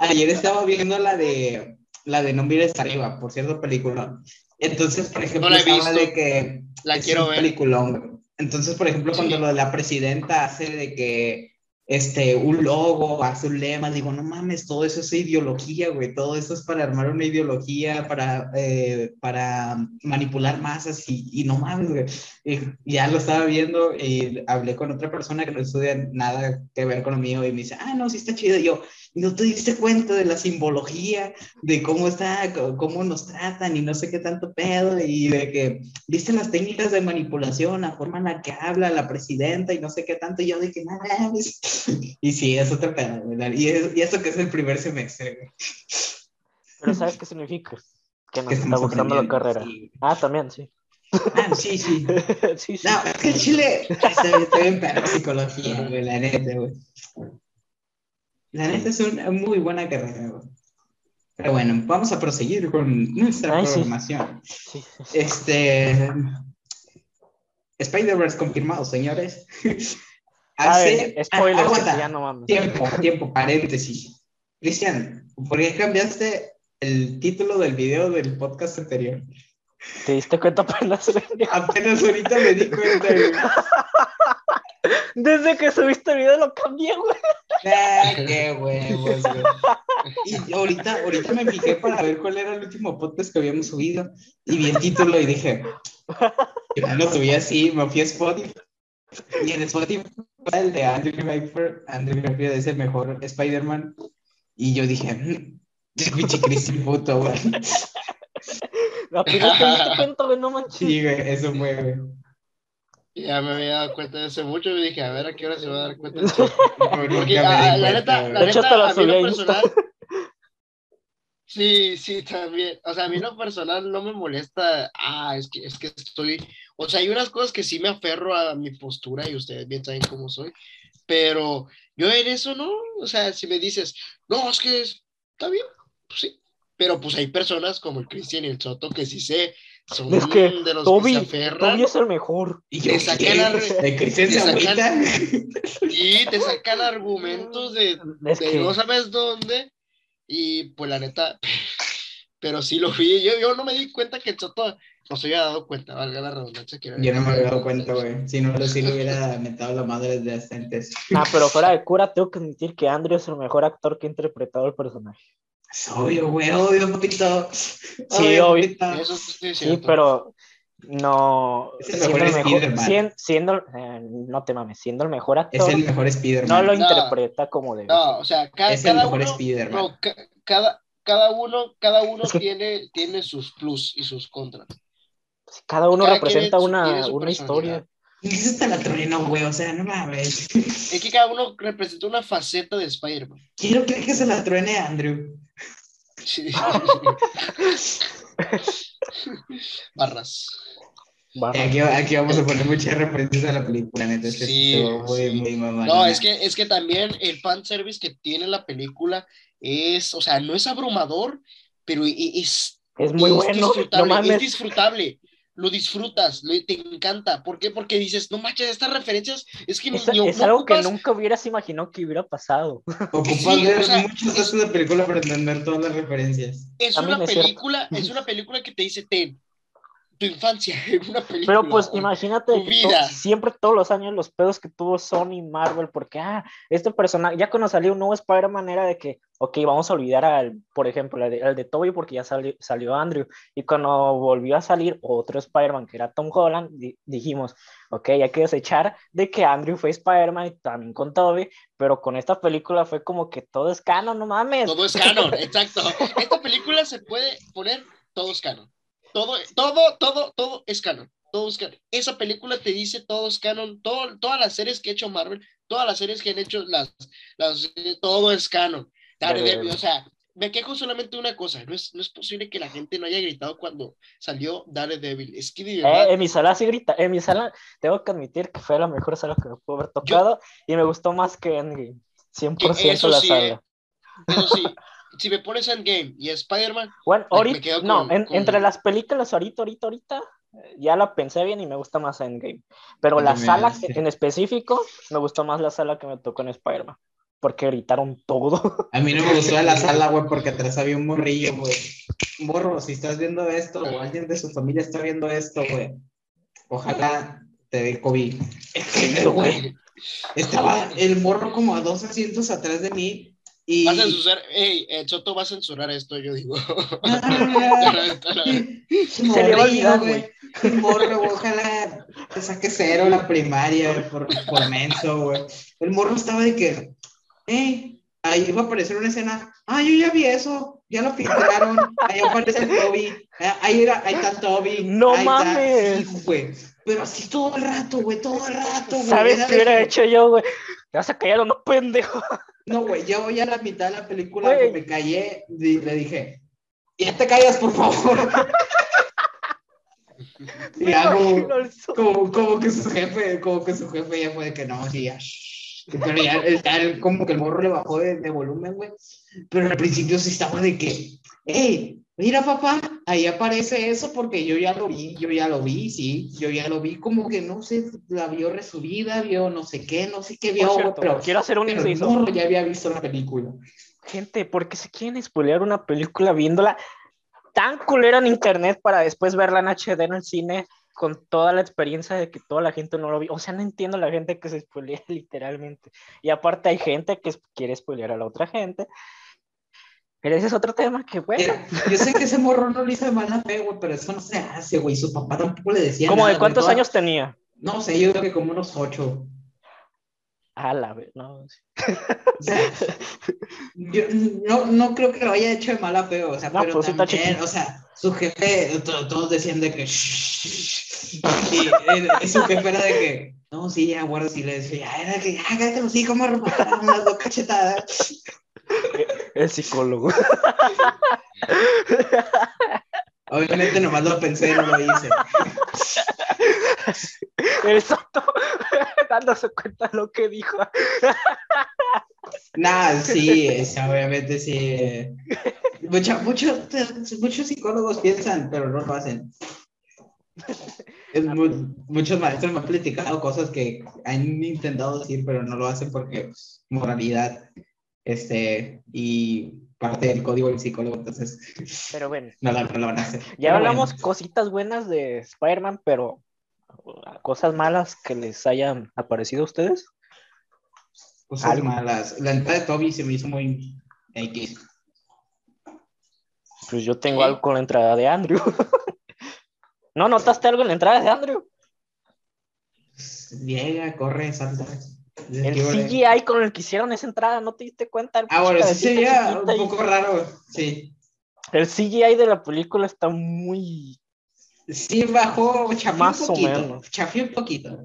ayer estaba viendo la de la de No mires arriba, por cierto, película. Entonces, por ejemplo, no la he visto. de que la quiero ver. Peliculón. Entonces, por ejemplo, cuando lo de la presidenta hace de que este, un logo, hace un lema, digo, no mames, todo eso es ideología, güey, todo eso es para armar una ideología, para, eh, para manipular masas y, y no mames, güey. Y ya lo estaba viendo y hablé con otra persona que no estudia nada que ver con lo mío y me dice, ah, no, sí está chido. Y yo, no te diste cuenta de la simbología, de cómo está, cómo nos tratan y no sé qué tanto pedo, y de que viste las técnicas de manipulación, la forma en la que habla la presidenta y no sé qué tanto, y yo dije, nada, y sí, es otro pedo, Y, y eso que es el primer semestre, Pero ¿sabes qué significa? Que nos está gustando la carrera. Ah, también, sí. Ah, sí, sí. sí, sí. No, es que Chile está, bien para psicología, güey, la neta, güey. La neta es una muy buena carrera. Pero bueno, vamos a proseguir con nuestra programación. Este. Spider-Verse confirmado, señores. Hace. spoiler, ya no mames. Tiempo, tiempo, paréntesis. Cristian, ¿por qué cambiaste el título del video del podcast anterior? ¿Te diste cuenta apenas? Apenas ahorita me di cuenta. Desde que subiste el video lo cambié, güey. Ah, qué huevos, güey. Y ahorita, ahorita me fijé para ver cuál era el último podcast que habíamos subido. Y vi el título y dije, yo lo subí así, me fui a Spotify. Y en Spotify el de Andrew Garfield, Andrew Garfield es el mejor Spider-Man. Y yo dije, mmm, pinche Cristian puto, güey. Apenas te diste cuenta, güey, no manches. Sí, güey, eso fue, güey. Ya me había dado cuenta de eso mucho y dije, a ver a qué hora se va a dar cuenta de eso. Porque, me ah, la neta, la neta, a mí a lo personal. Sí, sí, también. O sea, a mí lo personal no me molesta. Ah, es que, es que estoy. O sea, hay unas cosas que sí me aferro a mi postura y ustedes bien saben cómo soy. Pero yo en eso no. O sea, si me dices, no, es que es- está bien, pues sí. Pero pues hay personas como el Cristian y el Soto que sí se son Es que de los Toby, que se aferran. Toby es el mejor. Y yo, Te sacan ¿qué? la- ¿De Cristian te se sacan- agüita? Y te sacan argumentos de, Es de que no sabes dónde. Y pues la neta, pero sí lo vi. Yo, yo no me di cuenta que el Soto no se había dado cuenta, valga la redundancia. que era- Yo no me había dado cuenta, güey. Si no, lo sí le hubiera metido la madre desde antes. Ah, pero fuera de cura, tengo que admitir que Andrew es el mejor actor que ha interpretado el personaje. Es obvio, güey, obvio, papito. Sí, obvio. papito. Eso sí es Sí, pero no. Es el siendo mejor el mejor, Spider-Man. sien- siendo, eh, no te mames, siendo el mejor Es actor, el mejor Spider-Man. no lo No. interpreta como debe. No, o sea, ca- Es el cada mejor uno, Spider-Man. no, ca- cada, cada uno, cada uno Es tiene, tiene sus plus y sus contras. ser. Cada uno cada representa tiene una, tiene una historia. Y eso está la trueno, güey. O sea, no mames. Es que cada uno representa una faceta de Spider-Man. Quiero creer que se la truene Andrew. Sí. Barras. Barra. Aquí, aquí vamos a poner muchas referencias a la película, neta. Es que Sí, estuvo muy, sí. muy mamá. No, es que, es que también el fanservice que tiene la película es, o sea, no es abrumador, pero es, Es muy es bueno, no disfrutable, es disfrutable. Lo disfrutas, lo- te encanta. ¿Por qué? Porque dices, no manches, estas referencias es que Es, ni- es no algo que nunca hubieras imaginado que hubiera pasado. Ocupas sí, ver o sea, datos de película para entender todas las referencias. es También una es cierto. película, es una película que te dice, ten, tu infancia, en una película. Pero pues imagínate, to- siempre todos los años los pedos que tuvo Sony y Marvel, porque ah, este personaje, ya cuando salió un nuevo Spider-Man era de que, ok, vamos a olvidar al, por ejemplo, al de, al de Tobey porque ya salió, salió Andrew, y cuando volvió a salir otro Spider-Man que era Tom Holland, di- dijimos, ok, hay que desechar de que Andrew fue Spider-Man y también con Tobey, pero con esta película fue como que todo es canon, no mames. Todo es canon, exacto. Esta película se puede poner todo es canon. Todo, todo, todo, todo es canon. Todo es canon. Esa película te dice todo es canon. Todo, todas las series que ha hecho Marvel, todas las series que han hecho, las, las, eh, todo es canon. Daredevil, o sea, me quejo solamente de una cosa. No es, no es posible que la gente no haya gritado cuando salió Daredevil. Es que de verdad, Eh, en mi sala sí grita, en mi sala tengo que admitir que fue la mejor sala que me pudo haber tocado y me gustó más que Endgame, 100% eso la sí, sala. eh. eso sí, si me pones Endgame y Spider-Man, Bueno, me ahorita, no, con- en- con- entre las películas ahorita, ahorita, ahorita, eh, ya la pensé bien y me gusta más Endgame, pero la sala en específico me gustó más la sala que me tocó en Spider-Man, porque gritaron todo. A mí no me gustó la sala, güey, porque atrás había un morrillo, güey. Morro, si estás viendo esto o alguien de su familia está viendo esto, güey, ojalá te dé COVID. Estaba el morro como a dos asientos atrás de mí y... Va a censurar, hey, el Soto va a censurar esto, yo digo. Se le va a olvidar, güey. Morro, güey, ojalá te saque cero la primaria güey, por, por menso, güey. El morro estaba de que, eh, ahí iba a aparecer una escena. Ah, yo ya vi eso, ya lo filtraron. Ahí aparece el Toby. Ah, Ahí, era, ahí está Toby. No ahí está". mames. Sí, güey. Pero así todo el rato, güey, todo el rato, güey. ¿Sabes Era qué hubiera hecho yo, güey? Te vas a callar o no, pendejo. No, güey, yo voy a la mitad de la película, güey, me callé, di- le dije, ya te callas, por favor. y hago como, como que su jefe, como que su jefe ya fue de que no, sí, ya. Pero ya, ya como que el morro le bajó de, de volumen, güey. Pero al principio sí estaba de que, hey, mira papá, ahí aparece eso porque yo ya lo vi, yo ya lo vi, sí, yo ya lo vi, como que no sé, la vio resubida, vio no sé qué, no sé qué vio, cierto, pero, quiero hacer un inciso. morro ya había visto la película. Gente, ¿por qué se quieren spoilear una película viéndola tan culera en internet para después verla en HD en el cine con toda la experiencia de que toda la gente no lo vio. O sea, no entiendo la gente que se spoilea literalmente. Y aparte hay gente que quiere spoilear a la otra gente. Pero ese es otro tema que, bueno. yo sé que ese morro no le hizo mala fe, güey, pero eso no se hace, güey. Su papá tampoco le decía ¿Cómo de cuántos años tenía? No sé, yo creo que como unos ocho. A la vez, no. O sea, yo no, no creo que lo haya hecho de mala fe, o sea, No, pero pues sí también, o sea, su jefe, to- todos decían de que... Y eh, su jefe era de que... No, sí, ya, guarda silencio. Ya era que, ya, cállate los hijos, morro, unas dos cachetadas. El psicólogo. Obviamente nomás lo pensé, no lo hice. El santo dándose cuenta de lo que dijo. Nada, sí, es- obviamente sí. mucha- muchos, muchos psicólogos piensan, pero no lo hacen. Es muchos maestros me han platicado cosas que han intentado decir, pero no lo hacen porque pues, moralidad este, y parte del código del psicólogo, entonces Pero bueno, no, lo- no lo van a hacer. ya Pero hablamos bueno, cositas buenas de Spider-Man, pero cosas malas que les hayan aparecido a ustedes. cosas algo. malas. La entrada de Toby se me hizo muy X. Pues yo tengo algo con la entrada de Andrew. ¿No notaste algo en la entrada de Andrew? Llega, corre, salta. El. CGI con el que hicieron esa entrada, ¿no te diste cuenta? El Ah, bueno, sí sería un y- poco raro, sí. El CGI de la película está muy... Sí, bajó, chafió Más un poquito, chafió un poquito.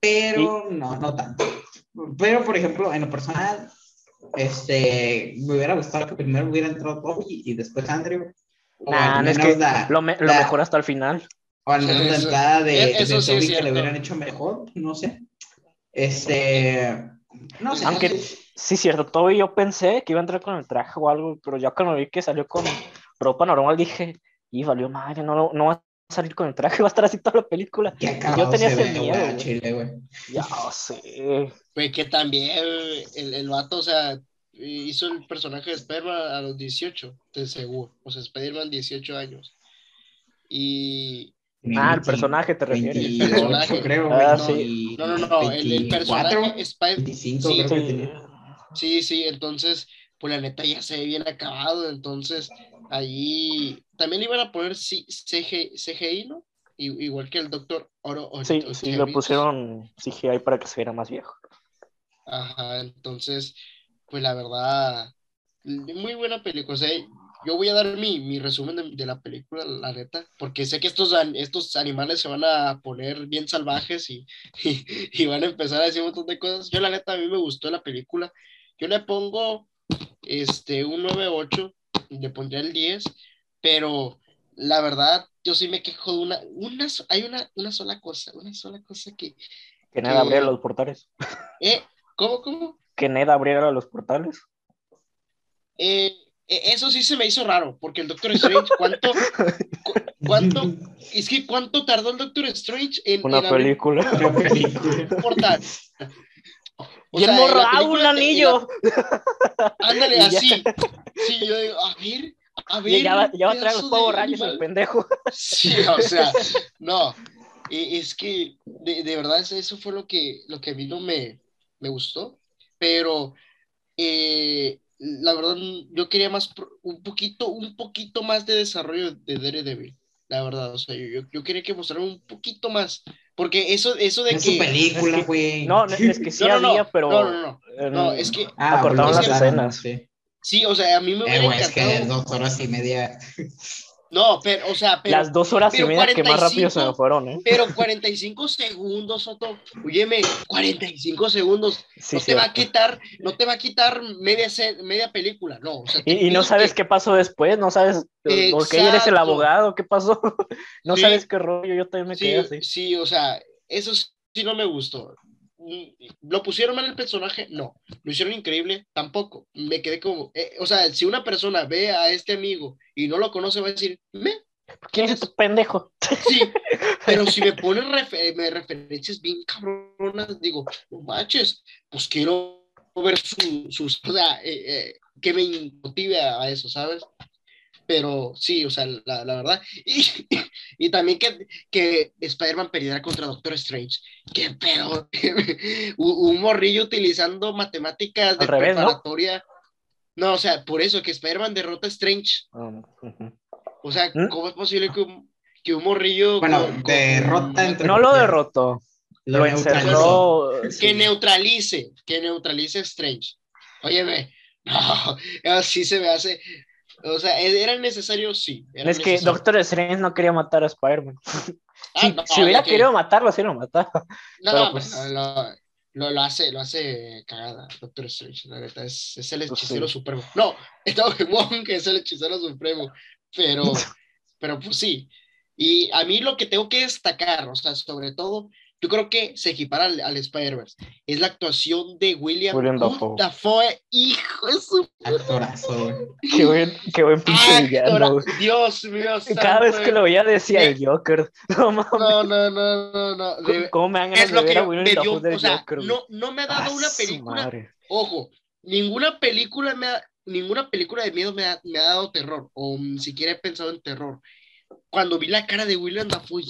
Pero no, no tanto. Pero, por ejemplo, en lo personal, este, me hubiera gustado que primero hubiera entrado Toby y después Andrew. Nah, no es que la- lo, me- lo mejor hasta el final. O al menos la Eso- entrada de, e- eso de sí es Toby que le hubieran hecho mejor, no sé. Este, no sé. Aunque- no sé. Sí, cierto, Toby yo pensé que iba a entrar con el traje o algo, pero ya cuando vi que salió con ropa normal dije, y valió madre, no, no va a salir con el traje, va a estar así toda la película. Qué acabado tenía se ese ve, miedo, güey, güey. Chile, güey. Ya sé. Pues que también el, el vato, o sea, hizo el personaje de Spider-Man a los 18, de seguro. O sea, Spider-Man 18 años. Y. Ah, el personaje te refieres. 28, personaje. creo. Ah, 20, sí. No, no, no, el, el 24, personaje Spider 25, Sí, creo que Sí. tenía. Sí, sí, entonces, pues la neta ya se ve bien acabado. Entonces, ahí también iban a poner CGI, ¿no? Igual que el Doctor Oro. Sí, sí, Octavius. pusieron CGI para que se viera más viejo. Ajá, entonces, pues la verdad, muy buena película. O sea, yo voy a dar mi, mi resumen de, de la película, la neta, porque sé que estos, estos animales se van a poner bien salvajes y, y, y van a empezar a decir un montón de cosas. Yo, la neta, a mí me gustó la película. Yo le pongo este, un 9.8, le pondría el 10, pero la verdad, yo sí me quejo de una, una hay una, una sola cosa, una sola cosa que, Que Que- abriera los portales. eh, ¿cómo, cómo? Que Ned abriera los portales. Eh, eso sí se me hizo raro, porque el Doctor Strange, ¿cuánto, cu- cuánto, es que cuánto tardó el Doctor Strange en, Una en película. Una película. un portal? O Y sea, la ¡ah, un anillo! Ándale, Y ya. así. Sí, yo digo, a ver, a ver. Y ya, va- ya va a traer los pavos rayos el pendejo. Sí, o sea, no. E- Es que de, de verdad eso- eso fue lo que, lo que a mí no me, me gustó. Pero eh, la verdad, yo quería más, un poquito, un poquito más de desarrollo de Daredevil. La verdad, o sea, yo, yo, yo quería que mostraran un poquito más. Porque eso, eso de Es su que. película, es que- güey. No, es que sí No, no, no, había, pero. no, no, no. eh, No, es que, Ah, acortaron las escenas. Sí. sí, o sea, a mí me Eh, hubiera güey, es que encantado. dos horas y media. No, pero, o sea, pero. Las dos horas y media que más rápido se me 45 fueron, ¿eh? Pero 45 segundos, Soto. Óyeme, 45 segundos. Sí, no te va a quitar, no te va a quitar media, media película, no. o sea, te Y, y no sabes que- qué pasó después, no sabes por qué eres el abogado, qué pasó. No Sí. sabes qué rollo, yo también me quedé así. sí, o sea, eso sí no me gustó. Mm, ¿Lo pusieron mal el personaje? No. ¿Lo hicieron increíble? Tampoco. Me quedé como, eh, o sea, si una persona ve a este amigo y no lo conoce, va a decir, me, ¿Quién es tu pendejo? Sí, pero si me pones refe- me referencias bien cabronas, digo, no manches, pues quiero ver su- sus, o sea, eh, eh, que me motive a eso, ¿sabes? Pero sí, o sea, la, la verdad. Y, y, también que, que Spider-Man perdiera contra Doctor Strange. Qué pedo. un morrillo utilizando matemáticas de preparatoria. ¿no? o sea, por eso que Spider-Man derrota a Strange. Ah, o sea, ¿Mm? ¿cómo es posible que un, que un morrillo. Bueno, derrota entre. No lo derrotó. Lo, encerró. Que neutralice, que neutralice a Strange. Óyeme, no, así se me hace. O sea, ¿e-, ¿era necesario? Sí. es que Doctor Strange no quería matar a Spider-Man. Ah, si, hubiera querido matarlo, sí lo mataba. No, pues... lo, lo, lo, hace, lo hace cagada, Doctor Strange, la neta, es, es el pues hechicero supremo. No, es Wong que es el hechicero supremo, pero, pero pues sí. Y a mí lo que tengo que destacar, o sea, sobre todo, yo creo que se equipara al, Spider-Verse. Es la actuación de William, William Dafoe. Dafoe. Hijo de su. Actorazo. Qué buen, qué buen pinche villano. Dios mío. Cada vez que lo veía decía el Joker. No, no, no, no, no. ¿Cómo me han ganado de ver a William Dafoe del o sea, Joker? No, no me ha dado una película. Ojo, ninguna película me ha, ninguna película de miedo me ha, me ha dado terror. O siquiera he pensado en terror cuando vi la cara de William Dafoe,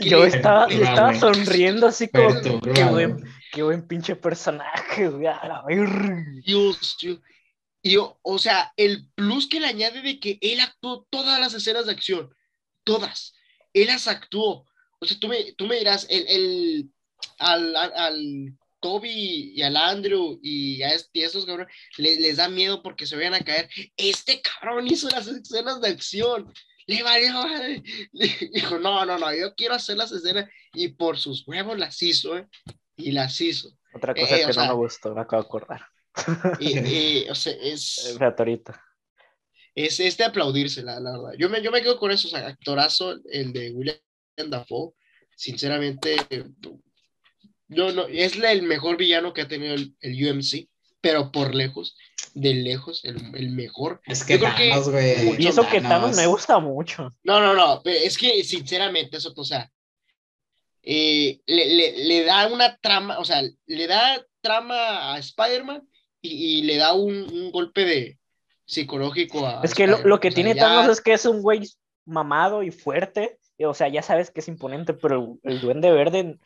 yo estaba, estaba sonriendo así como, qué buen, qué buen pinche personaje, güey, a la Dios, Dios. Y yo, o sea, el plus que le añade de que él actuó todas las escenas de acción, todas, él las actuó. O sea, tú me, tú me dirás, el, el, al, al, Toby y al Andrew y a, este, estos cabrones les, les da miedo porque se vayan a caer. Este cabrón hizo las escenas de acción le valió, dijo, no, no, no, yo quiero hacer las escenas y por sus huevos las hizo, ¿eh? Y las hizo. Otra cosa eh, que no me gustó, me acabo de acordar. Y, o sea, es... Reatorita. Es, es de aplaudirse, la, la, verdad. Yo me, yo me quedo con eso, o sea, actorazo, el de William Dafoe, sinceramente, no, no, es el mejor villano que ha tenido el, el UMC pero por lejos, de lejos, el, el mejor. Es que Thanos, güey. Y eso que Thanos me gusta mucho. No, no, no, es que sinceramente eso, o sea, eh, le, le, le, da una trama, o sea, le da trama a Spider-Man y, y, le da un, un, golpe de psicológico a... Es que lo, lo, que tiene Thanos es que es un güey mamado y fuerte, o sea, ya sabes que es imponente, pero el, el duende verde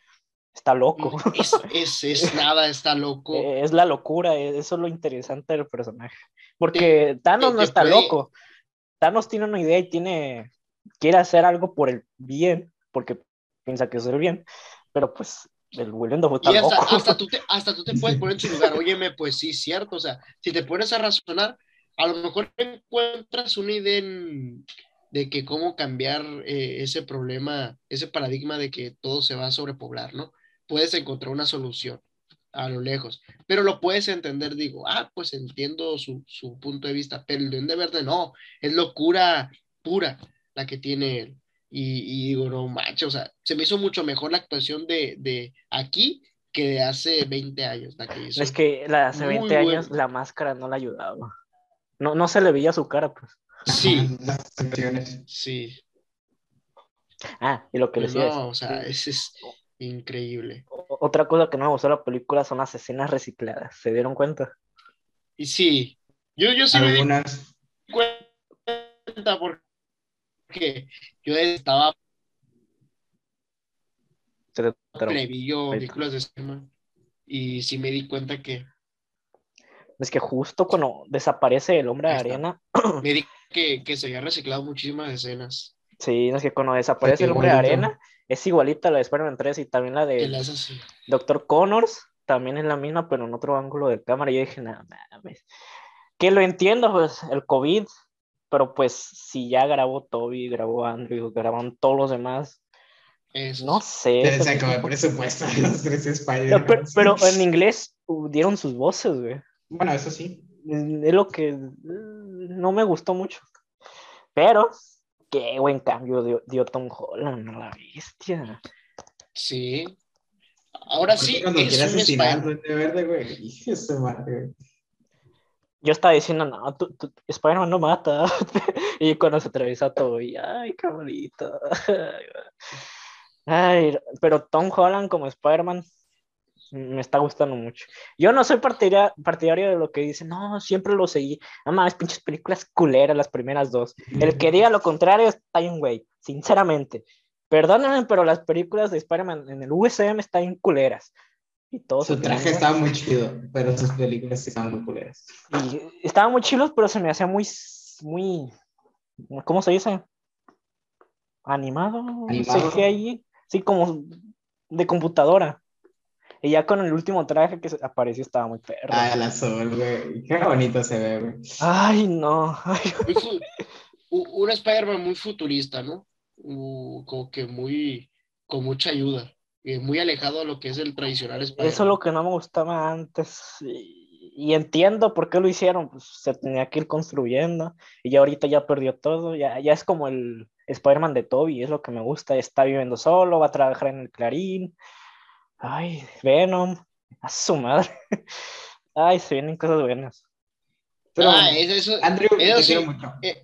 está loco. Es, es, es, nada, está loco. Es la locura, eso es lo interesante del personaje. Porque Thanos no está loco. Thanos tiene una idea y tiene, quiere hacer algo por el bien, porque piensa que es el bien, pero pues el William Dafoe está hasta, loco. Hasta tú, te, hasta tú te puedes poner en su lugar, óyeme, pues sí, cierto, o sea, si te pones a razonar, a lo mejor encuentras una idea de que cómo cambiar eh, ese problema, ese paradigma de que todo se va a sobrepoblar, ¿no? Puedes encontrar una solución a lo lejos, pero lo puedes entender, digo, ah, pues entiendo su, su punto de vista, pero el Duende Verde no, es locura pura la que tiene él. Y, y, digo, no macho, o sea, se me hizo mucho mejor la actuación de, de aquí que de hace 20 años. La que hizo. Es que la, hace 20 años la máscara no la ayudaba. No, no se le veía su cara, pues. Sí. sí. Ah, y lo que le decía. No, o sea, es, es, Increíble. Otra cosa que no me gustó de la película son las escenas recicladas. ¿Se dieron cuenta? Y sí, yo, yo sí Algunas... me di cuenta porque yo estaba vi yo películas de cinema y sí me di cuenta que es que justo cuando desaparece el hombre de arena me di que, que se había reciclado muchísimas escenas sí es que cuando desaparece el hombre de arena es igualita a la de Spider-Man 3 y también la de Doctor Connors, también es la misma, pero en otro ángulo de cámara. Y yo dije, nada, que lo entiendo, pues el COVID, pero pues si ya grabó Toby, grabó Andrew, grabaron todos los demás. No sé. Se acabó el presupuesto de los tres Spider-Man. Pero, pero, en inglés dieron sus voces, güey. Bueno, eso sí. Es lo que no me gustó mucho. Pero qué buen cambio dio, Tom Holland a la bestia. Sí. Ahora sí. Cuando quiere asesinar de verde, güey. Yo estaba diciendo, no, tú, Spider-Man no mata. y cuando se atraviesa todo, y ay, qué bonito. ay, pero Tom Holland como Spider-Man, Me está gustando mucho. Yo no soy partidario, partidario de lo que dicen, no, siempre lo seguí. No más pinches películas culeras, las primeras dos. El que diga lo contrario está bien, güey, sinceramente. Perdónenme, pero las películas de Spider-Man en el USM están bien culeras. Y todo su traje estaba muy chido, pero sus películas estaban muy culeras. Y estaban muy chilos, pero se me hacía muy, muy, ¿cómo se dice? Animado. Animado. ahí, sí, como de computadora. Y ya con el último traje que apareció estaba muy perro. Ah, la sol, güey. Qué bonito se ve, güey. Ay, no. Un Spider-Man muy futurista, ¿no? como que muy, con mucha ayuda. muy alejado de lo que es el tradicional Spider-Man. Eso es lo que no me gustaba antes. Y, entiendo por qué lo hicieron. Pues se tenía que ir construyendo. Y ya ahorita ya perdió todo. Ya, ya es como el Spider-Man de Toby. Es lo que me gusta. Está viviendo solo, va a trabajar en el Clarín Ay, Venom, a su madre. Ay, se vienen cosas buenas. Pero, ah, eso, Andrew, eso, mucho. Eh,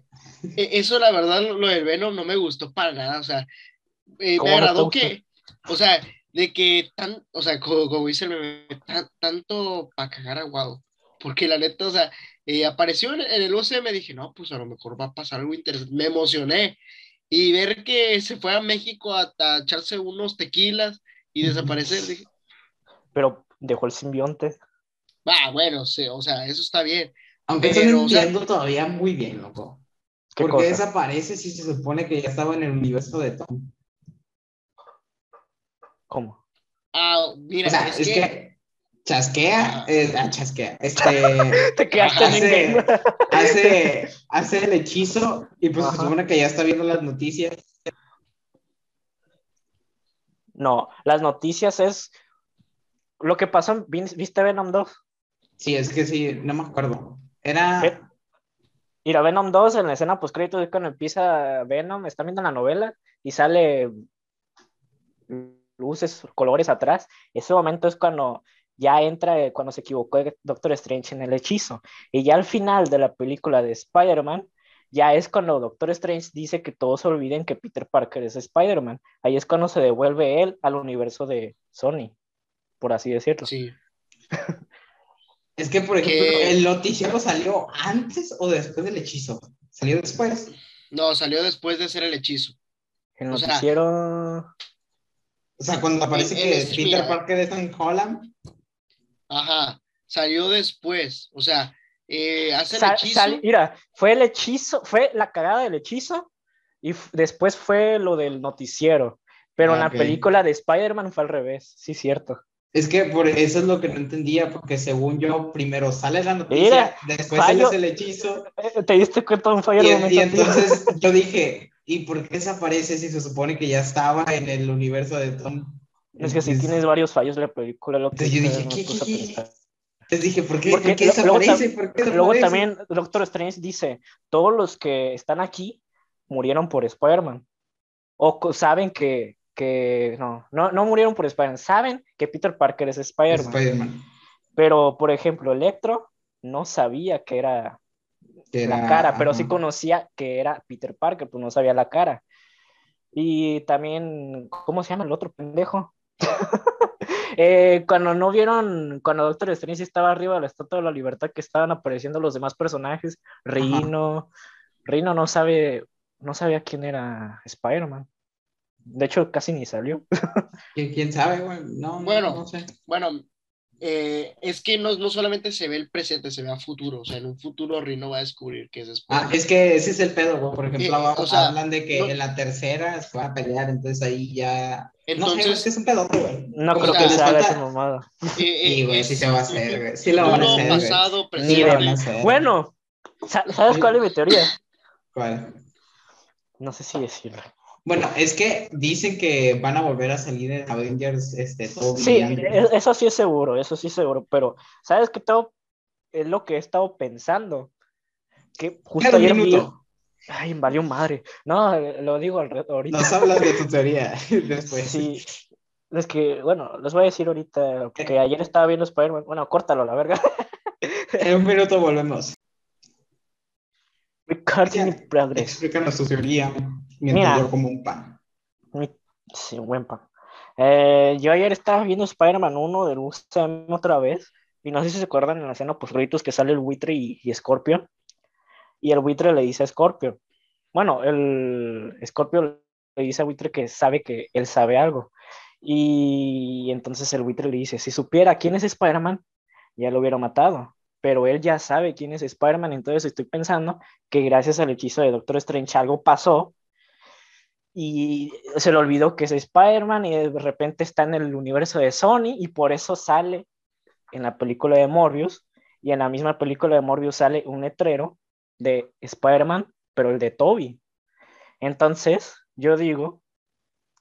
eh, eso, la verdad, lo del Venom no me gustó para nada. O sea, eh, me agradó que, o sea, de que tan, o sea, como, dice el meme, tanto para cagar aguado. Porque la neta, o sea, apareció en, el UCM, dije, no, pues a lo mejor va a pasar algo interesante. Me emocioné. Y ver que se fue a México a echarse unos tequilas y desaparecer. Dije. Pero dejó el simbionte. Ah, bueno, sí, o sea, eso está bien. Aunque pero, entiendo todavía muy bien, loco. Porque desaparece si se supone que ya estaba en el universo de Tom. ¿Cómo? Ah, mira, o sea, es, que... chasquea, eh, ah, chasquea, este, Te quedaste hace, en hace, hace el hechizo y pues se supone que ya está viendo las noticias no, las noticias es lo que pasó. ¿Viste Venom 2? Sí, es que sí, no me acuerdo. Era. Mira, Venom 2 en la escena post crédito cuando empieza Venom, está viendo la novela y sale luces, colores atrás. Ese momento es cuando ya entra, cuando se equivocó Doctor Strange en el hechizo. Y ya al final de la película de Spider-Man, ya es cuando Doctor Strange dice que todos se olviden que Peter Parker es Spider-Man. Ahí es cuando se devuelve él al universo de Sony, por así decirlo. Sí. es que, por ejemplo, ¿el noticiero salió antes o después del hechizo? ¿Salió después? No, salió después de hacer el hechizo. El noticiero... O sea, cuando aparece que Peter Parker está en Holland. Ajá, salió después. O sea, eh, hace el hechizo. mira, fue el hechizo, fue la cagada del hechizo y después fue lo del noticiero. Pero en la película de Spider-Man fue al revés, sí, cierto. Es que por eso es lo que no entendía, porque según yo, primero sale la noticia, después sale el hechizo. Eh, ¿Te diste cuenta de un fallo? Y, y entonces yo dije, ¿y por qué desaparece si se supone que ya estaba en el universo de Tom? Es que si tienes varios fallos de la película, lo que... yo dije, ¿qué, les dije, ¿por qué, ¿por qué desaparece? Luego, también Doctor Strange dice, todos los que están aquí murieron por Spider-Man. O saben que, que no, no, no murieron por Spider-Man, saben que Peter Parker es Spider-Man. pero, por ejemplo, Electro no sabía que era, la cara, pero sí conocía que era Peter Parker, pues no sabía la cara. Y también, ¿cómo se llama el otro pendejo? Eh, cuando no vieron, cuando Doctor Strange estaba arriba de la Estatua de la Libertad, que estaban apareciendo los demás personajes, Rino, Rino no sabe, no sabía quién era Spider-Man. De hecho, casi ni salió. ¿Quién, sabe, No, bueno, no sé. Bueno, eh, es que no, no, solamente se ve el presente, se ve a futuro. O sea, en un futuro Rino va a descubrir que es Spider-Man. Ah, es que ese es el pedo, güey. Por ejemplo, eh, hablan de que en la tercera se va a pelear, entonces ahí ya entonces, no sé, es un pedote, güey. No creo que se haga esa mamada. Sí, güey, sí se va a hacer, güey. Sí lo van a hacer. Pasado, presente. Bueno, ¿sabes cuál es mi teoría? ¿Cuál? No sé si decirlo. Bueno, es que dicen que van a volver a salir en Avengers, este, todo Sí, e-, eso sí es seguro, eso sí es seguro, pero ¿sabes qué todo es lo que he estado pensando? Que justo ayer vi, Ay, valió madre. No, lo digo ahorita. Nos hablas de tu teoría después. Sí. Es que, bueno, les voy a decir ahorita que ayer estaba viendo Spider-Man. Bueno, córtalo, la verga. En un minuto volvemos. Recording progress. Explícanos tu teoría mientras Mira, yo como un pan. Sí, buen pan. Eh, yo ayer estaba viendo Spider-Man 1 del UCM otra vez, y no sé si se acuerdan en la escena post que sale el buitre y, y Scorpio, y el buitre le dice a Scorpio, bueno, el Scorpio le dice a buitre que sabe que él sabe algo, y entonces el buitre le dice, si supiera quién es Spider-Man, ya lo hubiera matado, pero él ya sabe quién es Spider-Man, entonces estoy pensando que gracias al hechizo de Doctor Strange algo pasó y se le olvidó que es Spider-Man y de repente está en el universo de Sony y por eso sale en la película de Morbius y en la misma película de Morbius sale un letrero de Spider-Man, pero el de Toby. Entonces, yo digo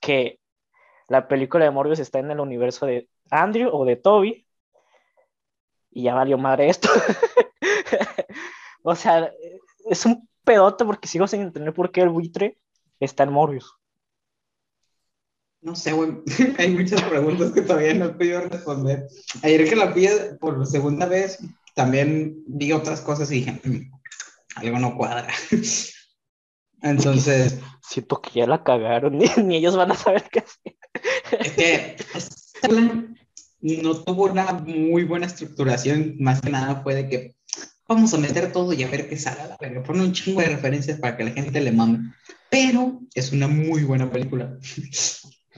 que la película de Morbius está en el universo de Andrew o de Toby y ya valió madre esto. o sea, es un pedote porque sigo sin entender por qué el buitre está en Morbius? No sé, güey. Hay muchas preguntas que todavía no he podido responder. Ayer que la vi por segunda vez, también vi otras cosas y dije, mm, algo no cuadra. Entonces. Siento que ya la cagaron, ni, ellos van a saber qué hacer. Es que no tuvo una muy buena estructuración, más que nada fue de que vamos a meter todo y a ver qué sale a la verga. Pone un chingo de referencias para que la gente le mame. Pero es una muy buena película.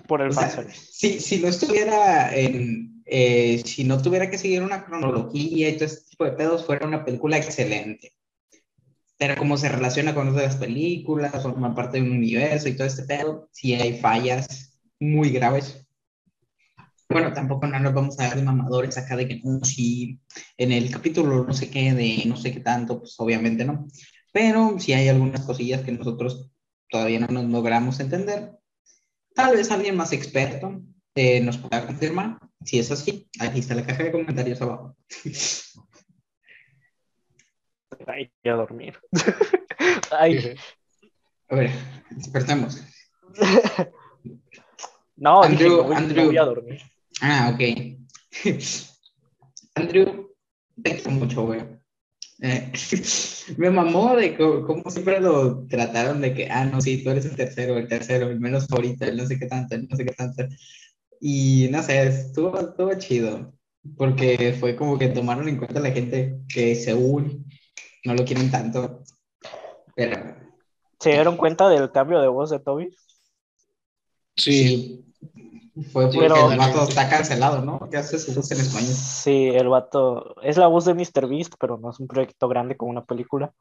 Por el si, si no estuviera en. Eh, si no tuviera que seguir una cronología y todo este tipo de pedos, fuera una película excelente. Pero como se relaciona con otras películas, forma parte de un universo y todo este pedo, sí hay fallas muy graves bueno, tampoco no nos vamos a dar de mamadores acá de que no, si en el capítulo no sé qué, de no sé qué tanto, pues obviamente no. Pero si hay algunas cosillas que nosotros todavía no nos logramos entender. Tal vez alguien más experto eh, nos pueda confirmar. Si es así, aquí está la caja de comentarios abajo. Ay, a dormir. Ay. A ver, despertamos. No, Andrew, voy a dormir. Ah, ok. Andrew, te mucho, güey. Eh, me mamó de cómo, siempre lo trataron de que, ah, no, sí, tú eres el tercero, el tercero, el menos favorito, el no sé qué tanto, el no sé qué tanto. Y no sé, estuvo, estuvo chido, porque fue como que tomaron en cuenta la gente que según no lo quieren tanto. Pero. ¿Se dieron cuenta del cambio de voz de Toby? sí. Fue porque el vato está cancelado, ¿no? ¿Qué hace su voz en español? Sí, el vato es la voz de Mr. Beast, pero no es un proyecto grande como una película.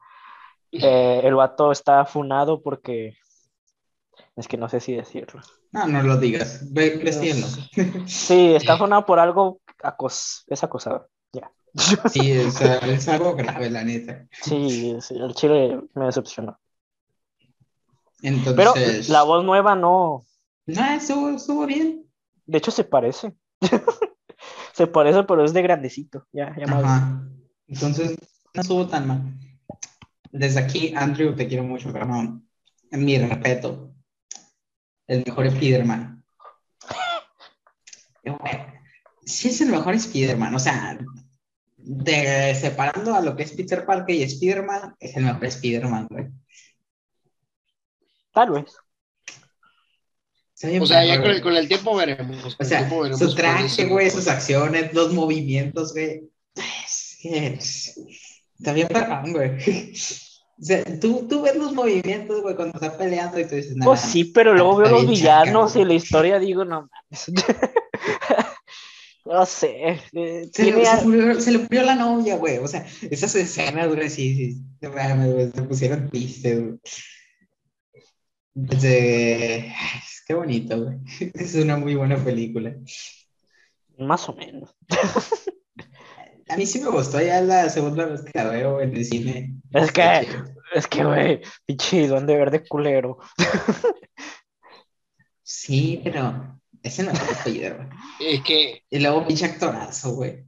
Eh, el vato está funado porque es que no sé si decirlo. No, no lo digas, ve creciendo. Sí, está funado por algo acos es acosado. Sí, es, es, algo grave, la neta. Sí, el chile me decepcionó. Entonces... Pero la voz nueva no. No, estuvo, estuvo bien. De hecho, se parece. se parece, pero es de grandecito. Ya, ya Entonces, no estuvo tan mal. Desde aquí, Andrew, te quiero mucho, pero no. Mi respeto. El mejor Spider-Man. Sí es el mejor Spider-Man. O sea, de, separando a lo que es Peter Parker y Spider-Man, es el mejor Spider-Man, güey. Tal vez o sea, ya con el, con el, tiempo veremos. O sea, su traje, güey, sus acciones, los movimientos, güey. Está bien perrón, güey. O sea, tú, tú ves los movimientos, güey, cuando está peleando y tú dices, nada. Pues sí, pero luego veo los villanos y la historia digo, no mames. no sé. Eh, se, le, se, le murió la novia, güey. O sea, esas escenas, güey, sí, sí. Se pusieron tristes, güey. Entonces, qué bonito, güey. Es una muy buena película. Más o menos. A mí sí me gustó ya la segunda vez que la veo en el cine. Es que, es que, güey, pinche de verde culero. Sí, pero ese no es el güey. Es que. Y luego pinche actorazo, güey.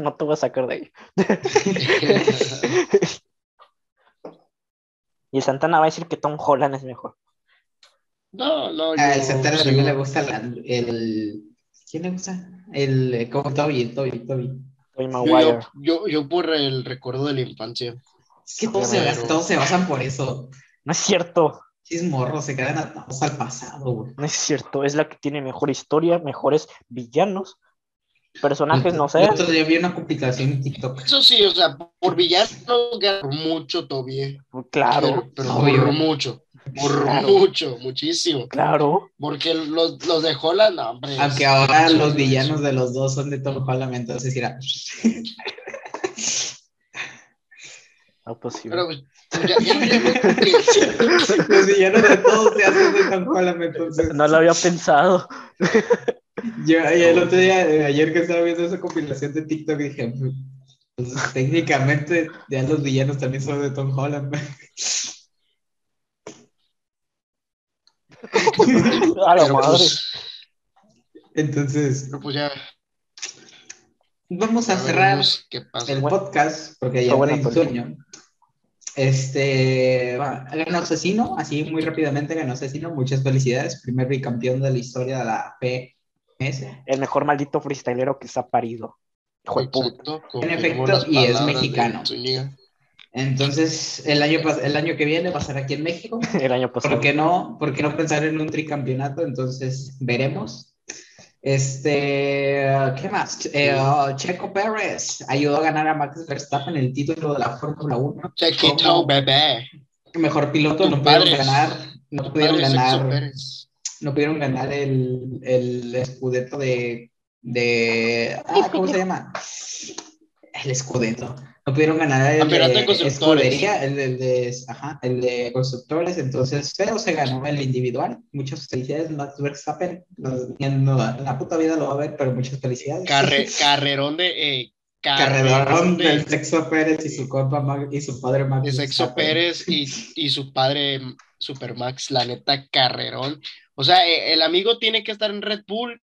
No te voy a sacar de ahí. Y Santana va a decir que Tom Holland es mejor. No, no. A ah, Santana también le gusta el. ¿Quién le gusta? El. Eh, como Toby, Toby, Toby. Toby Maguire. Yo, yo, por el recuerdo de la infancia. Es que todos, se, todos se basan por eso. No es cierto. Es morro, se quedan atados al pasado, güey. No es cierto, es la que tiene mejor historia, mejores villanos, personajes, no sé. Yo vi una complicación en TikTok. Eso sí, o sea, por villanos gana mucho todavía. Claro. Pero, por mucho. Por mucho, muchísimo. Claro. Porque los, los de Holland, no, hombre. Aunque ahora los villanos de los dos son de Tom Holland, entonces irá. No, pues sí. Pero pues, ya, ya, ya, Los villanos de todos se hacen de Tom Holland, entonces. No lo había pensado. Yo el otro día, eh, ayer que estaba viendo esa compilación de TikTok, dije, pues, técnicamente ya los villanos también son de Tom Holland. A la pero, madre. pues, Entonces, pero pues ya. vamos a ya cerrar qué pasa. el podcast porque ya hay película. sueño. Este, ganó Asesino, así muy rápidamente ganó Asesino, muchas felicidades, primer bicampeón de la historia de la PMS. El mejor maldito freestylero que se ha parido. Exacto, En efecto, y es mexicano. Entonces, el año, el año que viene va a ser aquí en México. El año pasado. ¿Por qué no? ¿Por qué no pensar en un tricampeonato? Entonces, veremos. Este, ¿qué más? Eh, oh, Checo Pérez ayudó a ganar a Max Verstappen el título de la Fórmula 1. Check it Como out, bebé. Mejor piloto, no pudieron ganar, no pudieron ganar, no pudieron ganar el, el escudeto de, de, ah, ¿cómo se llama? El escudeto. No pudieron ganar el Campeonato de de constructores. escudería, el de, el de- ajá, el de constructores, entonces, pero se ganó el individual. Muchas felicidades, Max Verstappen. No, la puta vida lo va a ver, pero muchas felicidades. Carre- carrerón de. Eh, Carrerón de, del Sexo Pérez y su compa Max- y su padre Max de Sexo Verstappen. Pérez y, y su padre Supermax, la neta, carrerón. O sea, eh, el amigo tiene que estar en Red Bull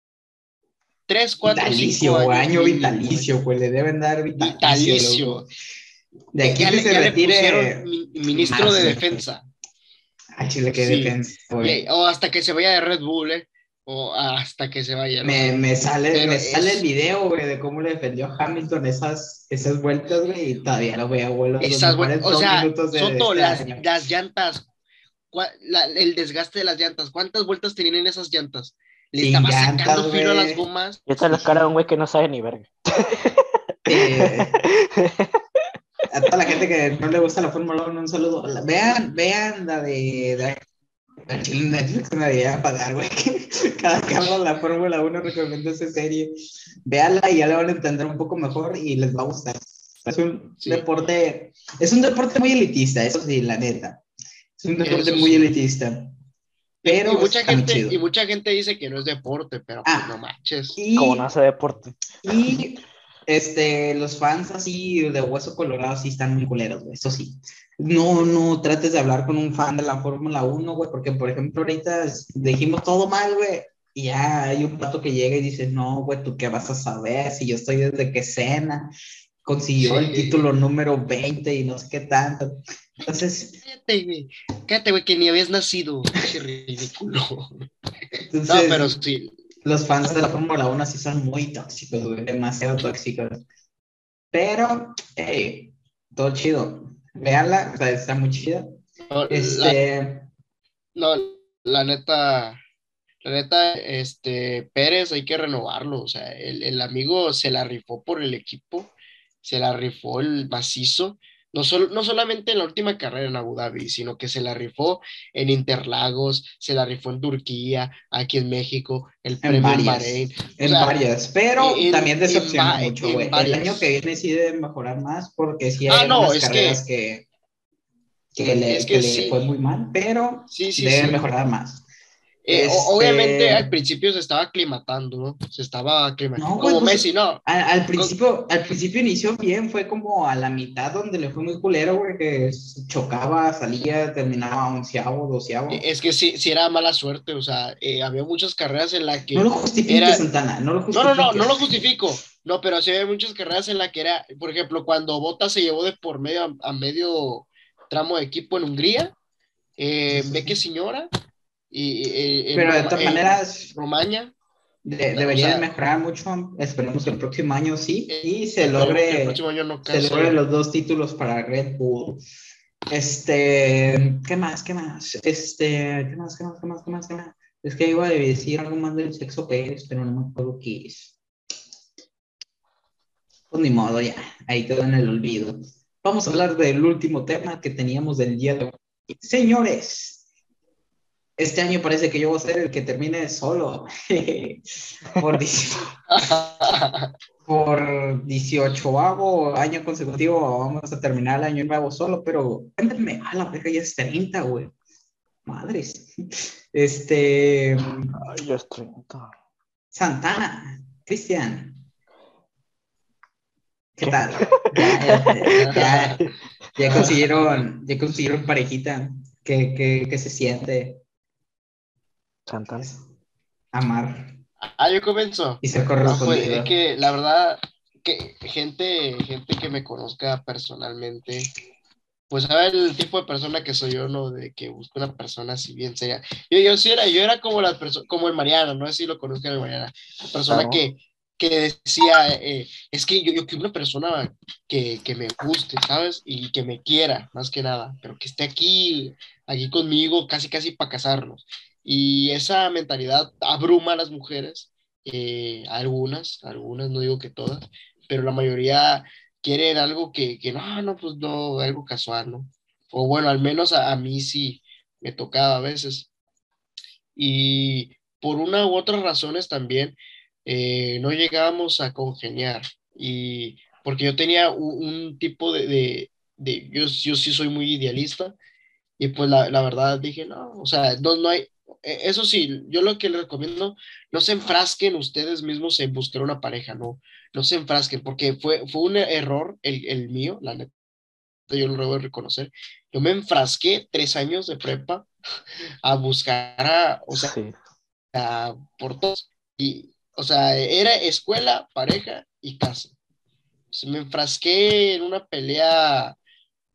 3, 4, Vitalicio, 5 güey, años. año vitalicio, güey, le deben dar vitalicio. Vitalicio. De aquí ya que le, se ya retire. ministro más, de defensa. Ah, chile, qué Sí. defensa, güey. Eh, o hasta que se vaya de Red Bull, ¿eh? O hasta que se vaya. no Me, me sale, Pero me es- sale el video, güey, de cómo le defendió Hamilton esas, esas vueltas, güey, y todavía lo veo, güey. los Esas, mejores o sea, de Soto, este las, las llantas, la- el desgaste de las llantas, ¿cuántas vueltas tenían en esas llantas? Le estaba llantas, sacando filo a las gomas. Y esta es la cara de un güey que no sabe ni verga. Eh, a toda la gente que no le gusta la Fórmula 1, un saludo. La- Vean, vean la de, de chile Netflix me debería pagar, güey. Cada que hablo de la Fórmula 1 recomiendo esa serie. Véanla y ya la van a entender un poco mejor y les va a gustar. Es un Sí. deporte, es un deporte muy elitista, eso sí, la neta. Es un deporte Eso muy sí. elitista. Pero y mucha gente, chido. y mucha gente dice que no es deporte, pero pues Ah. no manches. Y- Como no hace deporte. Y este, los fans así de hueso colorado sí están muy culeros, güey, eso sí. No, no trates de hablar con un fan de la Fórmula 1, güey, porque por ejemplo ahorita dijimos todo mal, güey, y ya hay un pato que llega y dice, no, güey, ¿tú qué vas a saber? Si yo estoy desde que Cena consiguió el Sí. título número 20 y no sé qué tanto. Entonces, Cállate, güey. Cállate, güey, que ni habías nacido. Qué ridículo. No, pero sí. los fans de la Fórmula 1 sí son muy tóxicos, güey, demasiado tóxicos. Pero, hey, todo chido. Veanla, o sea, está muy chida. no, La, Este, no, la neta, la neta, este, Pérez hay que renovarlo. O sea, el, el amigo se la rifó por el equipo, se la rifó el macizo. No, solo, no solamente en la última carrera en Abu Dhabi, sino que se la rifó en Interlagos, se la rifó en Turquía, aquí en México, el premio en varias. Bahrein. en sea, varias, pero en- también en decepciona va- mucho, en güey. El año que viene sí debe mejorar más porque sí Ah, hay no, unas es que- carreras que, que, le, es que que le sí. fue muy mal, pero Sí, sí, debe mejorar más. Eh, Este- Obviamente al principio se estaba aclimatando, ¿no? Se estaba aclimatando. No, Como pues- Messi, no. Al, al principio, al principio inició bien, fue como a la mitad donde le fue muy culero, güey, que chocaba, salía, terminaba onceavo, doceavo. Eh, Es que sí, sí era mala suerte, o sea, eh, había muchas carreras en las que... No lo justifiques, era- Santana, no lo No, no, no, no lo justifico. No, pero sí había muchas carreras en las que era, por ejemplo, cuando Bota se llevó de por medio a, a medio tramo de equipo en Hungría, eh, Sí, sí, ve que señora, y, eh, en Pero de Roma- todas en maneras, Romaña, de- deberían mejorar mucho. Esperemos que el próximo año sí, y se logre, próximo año no se canse. logren los dos títulos para Red Bull. Este, ¿qué más? ¿Qué más? Este, ¿qué más? ¿Qué más? ¿Qué más? ¿Qué más? ¿Qué más? Es que iba a decir algo más del sexo Pérez, pero no me acuerdo qué es. Pues ni modo, ya, ahí quedó en el olvido. Vamos a hablar del último tema que teníamos del día de hoy. Señores, este año parece que yo voy a ser el que termine solo. por, 18 año consecutivo vamos a terminar el año nuevo solo, pero cuéntame, a la verga ya es 30, güey. Madres. Este. Ay, ya es 30. Santana, Cristian. ¿Qué tal? Ya, ya, consiguieron, ya consiguieron parejita. ¿Qué, qué, qué se siente? Santana. Amar. Ah, yo comienzo. Y se corre pues, que la verdad, que gente, gente que me conozca personalmente, pues sabe el tipo de persona que soy yo, ¿no? De que busco una persona así bien seria. Yo, yo sí era, yo era como la como el Mariano, no sé si lo conozcan el Mariano, la persona que, que decía, eh, es que yo, yo quiero una persona que, que, me guste, ¿sabes? Y que me quiera, más que nada, pero que esté aquí, aquí conmigo, casi, casi para casarnos. Y esa mentalidad abruma a las mujeres, eh, algunas, algunas, no digo que todas, pero la mayoría quieren algo que, que no, no, pues no, algo casual, ¿no? O bueno, al menos a, mí sí me tocaba a veces. Y por una u otras razones también eh, no llegábamos a congeniar. Y porque yo tenía un, tipo de, de, de yo, yo, sí soy muy idealista. Y pues la, la verdad dije, no, o sea, no, no hay, eso sí, yo lo que les recomiendo, no se enfrasquen ustedes mismos en buscar una pareja, no, no se enfrasquen, porque fue, fue un error el, el mío, la neta, yo lo debo reconocer. Yo me enfrasqué tres años de prepa a buscar a, o sea, por todos, y, o sea, era escuela, pareja y casa. me enfrasqué en una pelea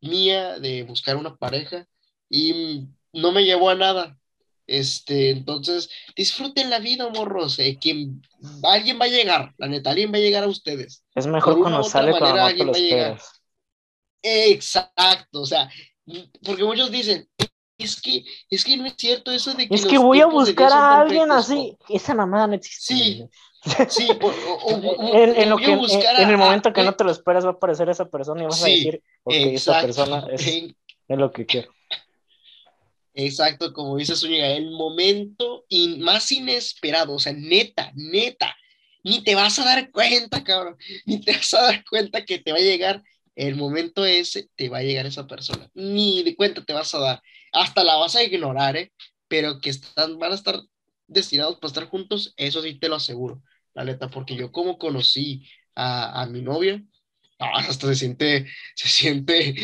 mía de buscar una pareja y no me llevó a nada. Este, entonces, disfruten la vida, morros. Eh, quien, alguien va a llegar, la neta, alguien va a llegar a ustedes. Es mejor cuando sale cuando no te lo esperas. Exacto, o sea, porque muchos dicen, es que, es que no es cierto eso de que. Es que voy a buscar a alguien así. Esa mamada no existe. Sí, sí, en, lo que, en, el momento que no te lo esperas va a aparecer esa persona y vas a decir, ok, esa persona es, es lo que quiero. Exacto, como dice Zúñiga, el momento más inesperado, o sea, neta, neta, ni te vas a dar cuenta, cabrón, ni te vas a dar cuenta que te va a llegar el momento ese, te va a llegar esa persona, ni de cuenta te vas a dar, hasta la vas a ignorar, ¿eh? Pero que están, van a estar destinados para estar juntos, eso sí te lo aseguro, la neta, porque yo como conocí a, a mi novia, hasta se siente, se siente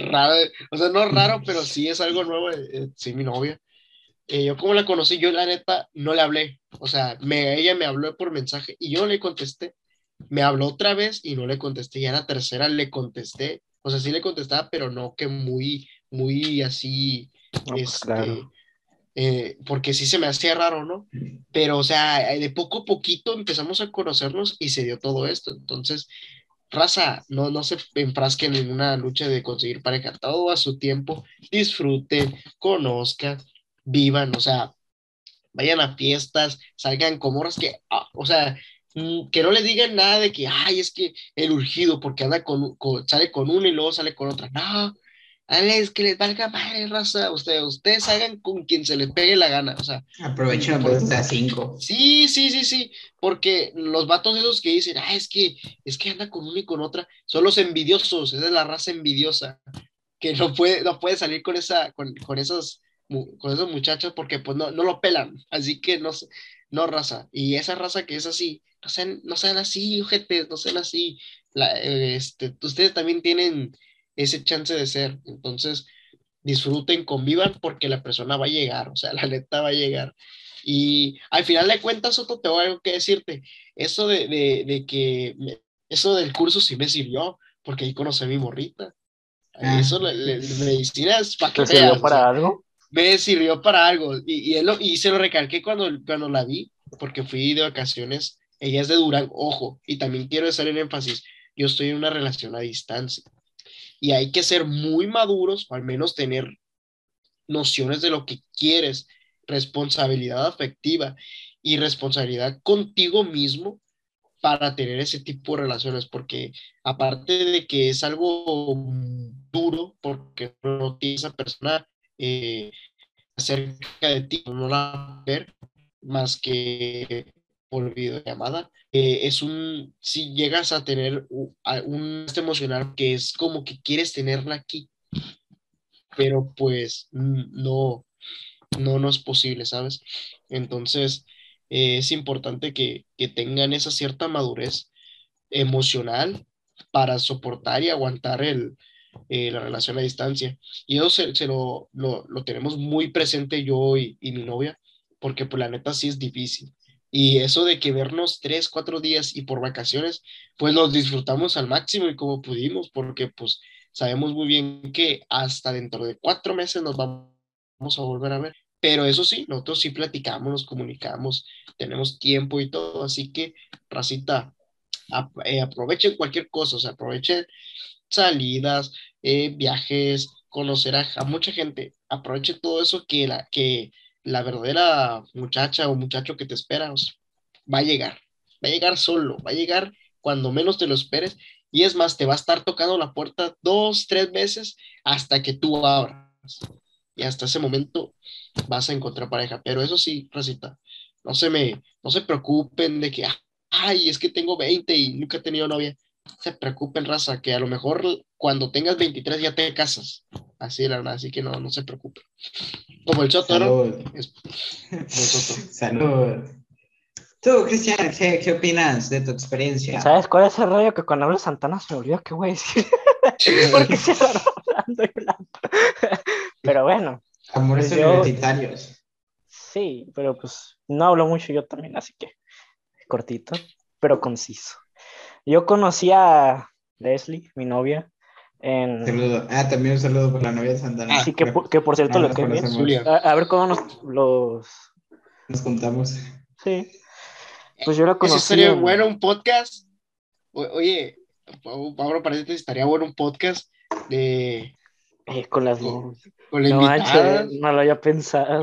raro, o sea, no raro, pero sí es algo nuevo, eh, eh, sí, mi novia. Eh, yo como la conocí, yo la neta no le hablé, o sea, me, ella me habló por mensaje y yo le contesté, me habló otra vez y no le contesté, y a la tercera le contesté, o sea, sí le contestaba, pero no que muy, muy así, pues, este, porque sí se me hacía raro, ¿no? Pero, o sea, de poco a poquito empezamos a conocernos y se dio todo esto, entonces raza, no, no se enfrasquen en una lucha de conseguir pareja, todo a su tiempo, disfruten, conozcan, vivan, o sea, vayan a fiestas, salgan como horas que, ah, o sea, mm, que no le digan nada de que, ay, es que el urgido, porque anda con, sale con uno y luego sale con otra, no, es que les valga madre, raza. Ustedes, ustedes hagan con quien se les pegue la gana. O sea, aprovechen a cinco. Sí, sí, sí, sí. Porque los vatos esos que dicen, ah, es que, es que anda con una y con otra, son los envidiosos. Esa es la raza envidiosa. Que no puede, no puede salir con esa, con, con esos, con esos muchachos porque pues no, no lo pelan. Así que no, no raza. Y esa raza que es así, no sean, no sean así, gente, no sean así. La, este, ustedes también tienen ese chance de ser. Entonces, disfruten, convivan porque la persona va a llegar, o sea, la neta va a llegar. Y al final de cuentas, otro tengo algo que decirte. Eso de, de, que, eso del curso sí me sirvió, porque ahí conocí a mi morrita. Ah. Eso, le, medicina es para que sirvió para algo? Me sirvió para algo. Y, y, y se lo recalqué cuando, cuando la vi, porque fui de vacaciones. Ella es de Durán, ojo, y también quiero hacer el énfasis. Yo estoy en una relación a distancia. Y hay que ser muy maduros, o al menos tener nociones de lo que quieres, responsabilidad afectiva y responsabilidad contigo mismo para tener ese tipo de relaciones, porque aparte de que es algo duro, porque no tiene esa persona eh, cerca de ti, no la ver más que por videollamada, eh, es un, si llegas a tener un, un emocional que es como que quieres tenerla aquí, pero pues no, no, no es posible, ¿sabes? Entonces, eh, es importante que, tengan esa cierta madurez emocional para soportar y aguantar el, eh, la relación a distancia. Y eso se, lo, lo, tenemos muy presente yo y, y, mi novia, porque pues la neta sí es difícil. Y eso de que vernos tres, cuatro días y por vacaciones, pues nos disfrutamos al máximo y como pudimos, porque pues sabemos muy bien que hasta dentro de cuatro meses nos vamos a volver a ver. Pero eso sí, nosotros sí platicamos, nos comunicamos, tenemos tiempo y todo, así que, racita, eh, aprovechen cualquier cosa, o sea, aprovechen salidas, eh, viajes, conocer a, mucha gente, aprovechen todo eso que la, que la verdadera muchacha o muchacho que te espera va a llegar, va a llegar solo, va a llegar cuando menos te lo esperes y es más, te va a estar tocando la puerta dos, tres veces hasta que tú abras y hasta ese momento vas a encontrar pareja. Pero eso sí, Racita, no se me, no se preocupen de que, ay, es que tengo 20 y nunca he tenido novia. se preocupen, raza, que a lo mejor cuando tengas 23 ya te casas. Así la verdad, así que no, no se preocupen. Como el Soto, ¿no? Salud. Tú, Cristian, ¿qué, ¿qué, opinas de tu experiencia? ¿Sabes cuál es el rollo que cuando hablo de Santana se me olvidó qué voy a decir? Porque se hablando y hablando. Pero bueno. Amores pues universitarios. Sí, pero pues no hablo mucho yo también, así que cortito, pero conciso. Yo conocí a Leslie, mi novia, en... Saludo. Ah, también un saludo por la novia de Santana. Sí, que, que por cierto, lo que a, a, ver cómo nos los... Nos contamos. Sí. Pues yo la conocí. Eso sería bueno un podcast. oye, Pablo, parece que estaría bueno un podcast de eh, con las con, no, lo había pensado.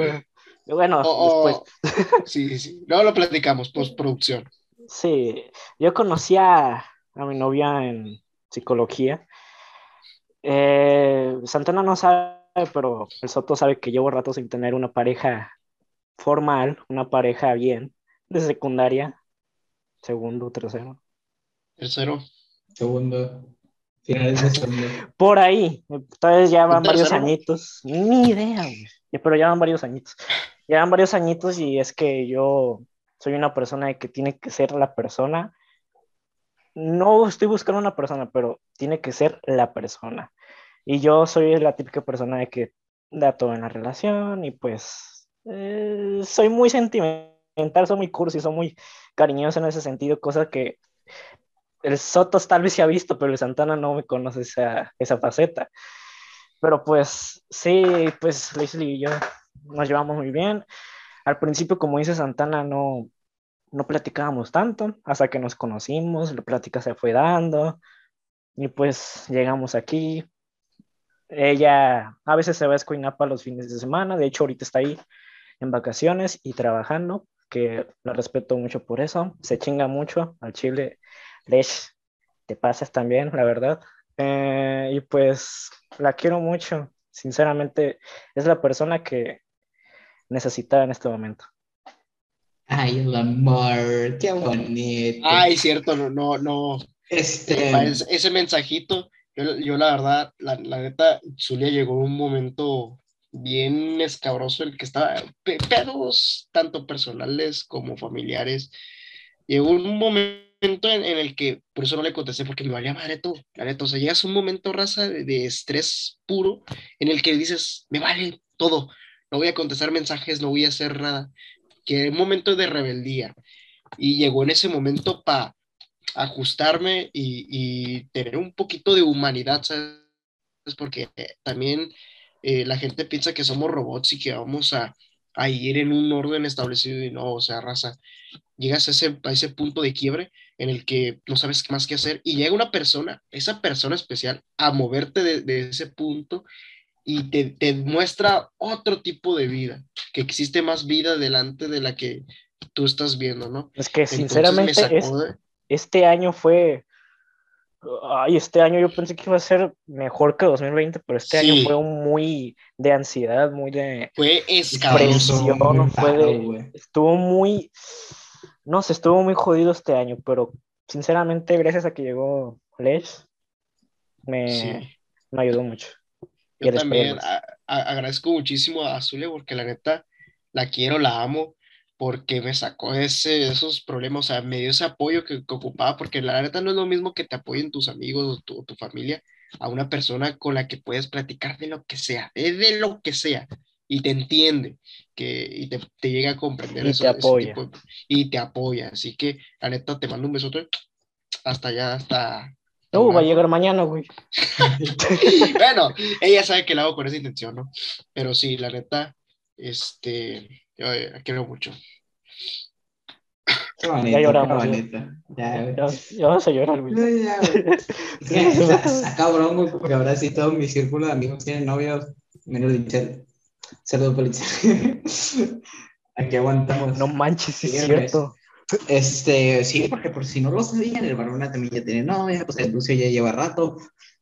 Bueno, después. sí, sí. Luego lo platicamos, postproducción. Sí, yo conocí a, a mi novia en psicología. Eh, Santana no sabe, pero el Soto sabe que llevo rato sin tener una pareja formal, una pareja bien, de secundaria, segundo, tercero. Tercero. Segundo. Por ahí, entonces ya van varios añitos, ni idea, pero ya van varios añitos. Ya van varios añitos y es que yo soy una persona de que tiene que ser la persona. No estoy buscando una persona, pero tiene que ser la persona. Y yo soy la típica persona de que da todo en la relación y pues eh, soy muy sentimental, soy muy cursi, soy muy cariñoso en ese sentido, cosa que el Sotos tal vez se ha visto, pero el Santana no me conoce esa, esa faceta. Pero pues sí, pues Leslie y yo nos llevamos muy bien. Al principio, como dice Santana, no, no platicábamos tanto, hasta que nos conocimos, la plática se fue dando y pues llegamos aquí. Ella a veces se va a Escoinapa los fines de semana, de hecho ahorita está ahí en vacaciones y trabajando, que la respeto mucho por eso, se chinga mucho al chile Lesh, te pasas también, la verdad. Eh, y pues la quiero mucho. Sinceramente, es la persona que necesitaba en este momento. Ay, el amor, qué bonito. Ay, cierto, no, no, no. Este... Ese mensajito, yo, la verdad, la, la neta, Zulia llegó un momento bien escabroso el que estaba, pedos tanto personales como familiares. Llegó un momento en, el que, por eso no le contesté, porque me valía madre todo, la neta, o sea, llegas a un momento, raza, de, estrés puro, en el que dices, me vale todo, no voy a contestar mensajes, no voy a hacer nada, que un momento de rebeldía, y llegó en ese momento para ajustarme y, tener un poquito de humanidad, ¿sabes? Porque también eh, la gente piensa que somos robots y que vamos a, ir en un orden establecido y no, o sea, raza, llegas a ese, a ese punto de quiebre en el que no sabes qué más que hacer y llega una persona, esa persona especial, a moverte de ese punto y te, te, muestra otro tipo de vida, que existe más vida delante de la que tú estás viendo, ¿no? Es que sinceramente este año fue, ay, este año yo pensé que iba a ser mejor que 2020, pero este año fue muy de ansiedad, muy de fue presión, fue de, estuvo muy, no sé, estuvo muy jodido este año, pero sinceramente gracias a que llegó Les, me, me ayudó mucho. Yo también agradezco muchísimo a Azule porque la neta la quiero, la amo porque me sacó ese, esos problemas, o sea, me dio ese apoyo que, ocupaba, porque la neta no es lo mismo que te apoyen tus amigos o tu, tu, familia a una persona con la que puedes platicar de lo que sea, de, lo que sea, y te entiende, que, y te, te llega a comprender y eso. Te apoya. y te apoya. Así que, la neta, te mando un besote hasta allá, hasta... No, va a llegar mañana, güey. bueno, ella sabe que la hago con esa intención, ¿no? Pero sí, la neta, este, yo la quiero mucho. Bonito, ya lloramos. Bonito. Ya, ya, ya, vamos a llorar, güey. Ya, es que está, está cabrón, güey, porque ahora sí todo mi círculo de amigos tienen novios, menos Lichel. Saludos, policía. Aquí aguantamos. No manches, sí, es cierto. Este, sí, porque por si no lo sabían, el Barona también ya tiene novia, pues el Lucio ya lleva rato,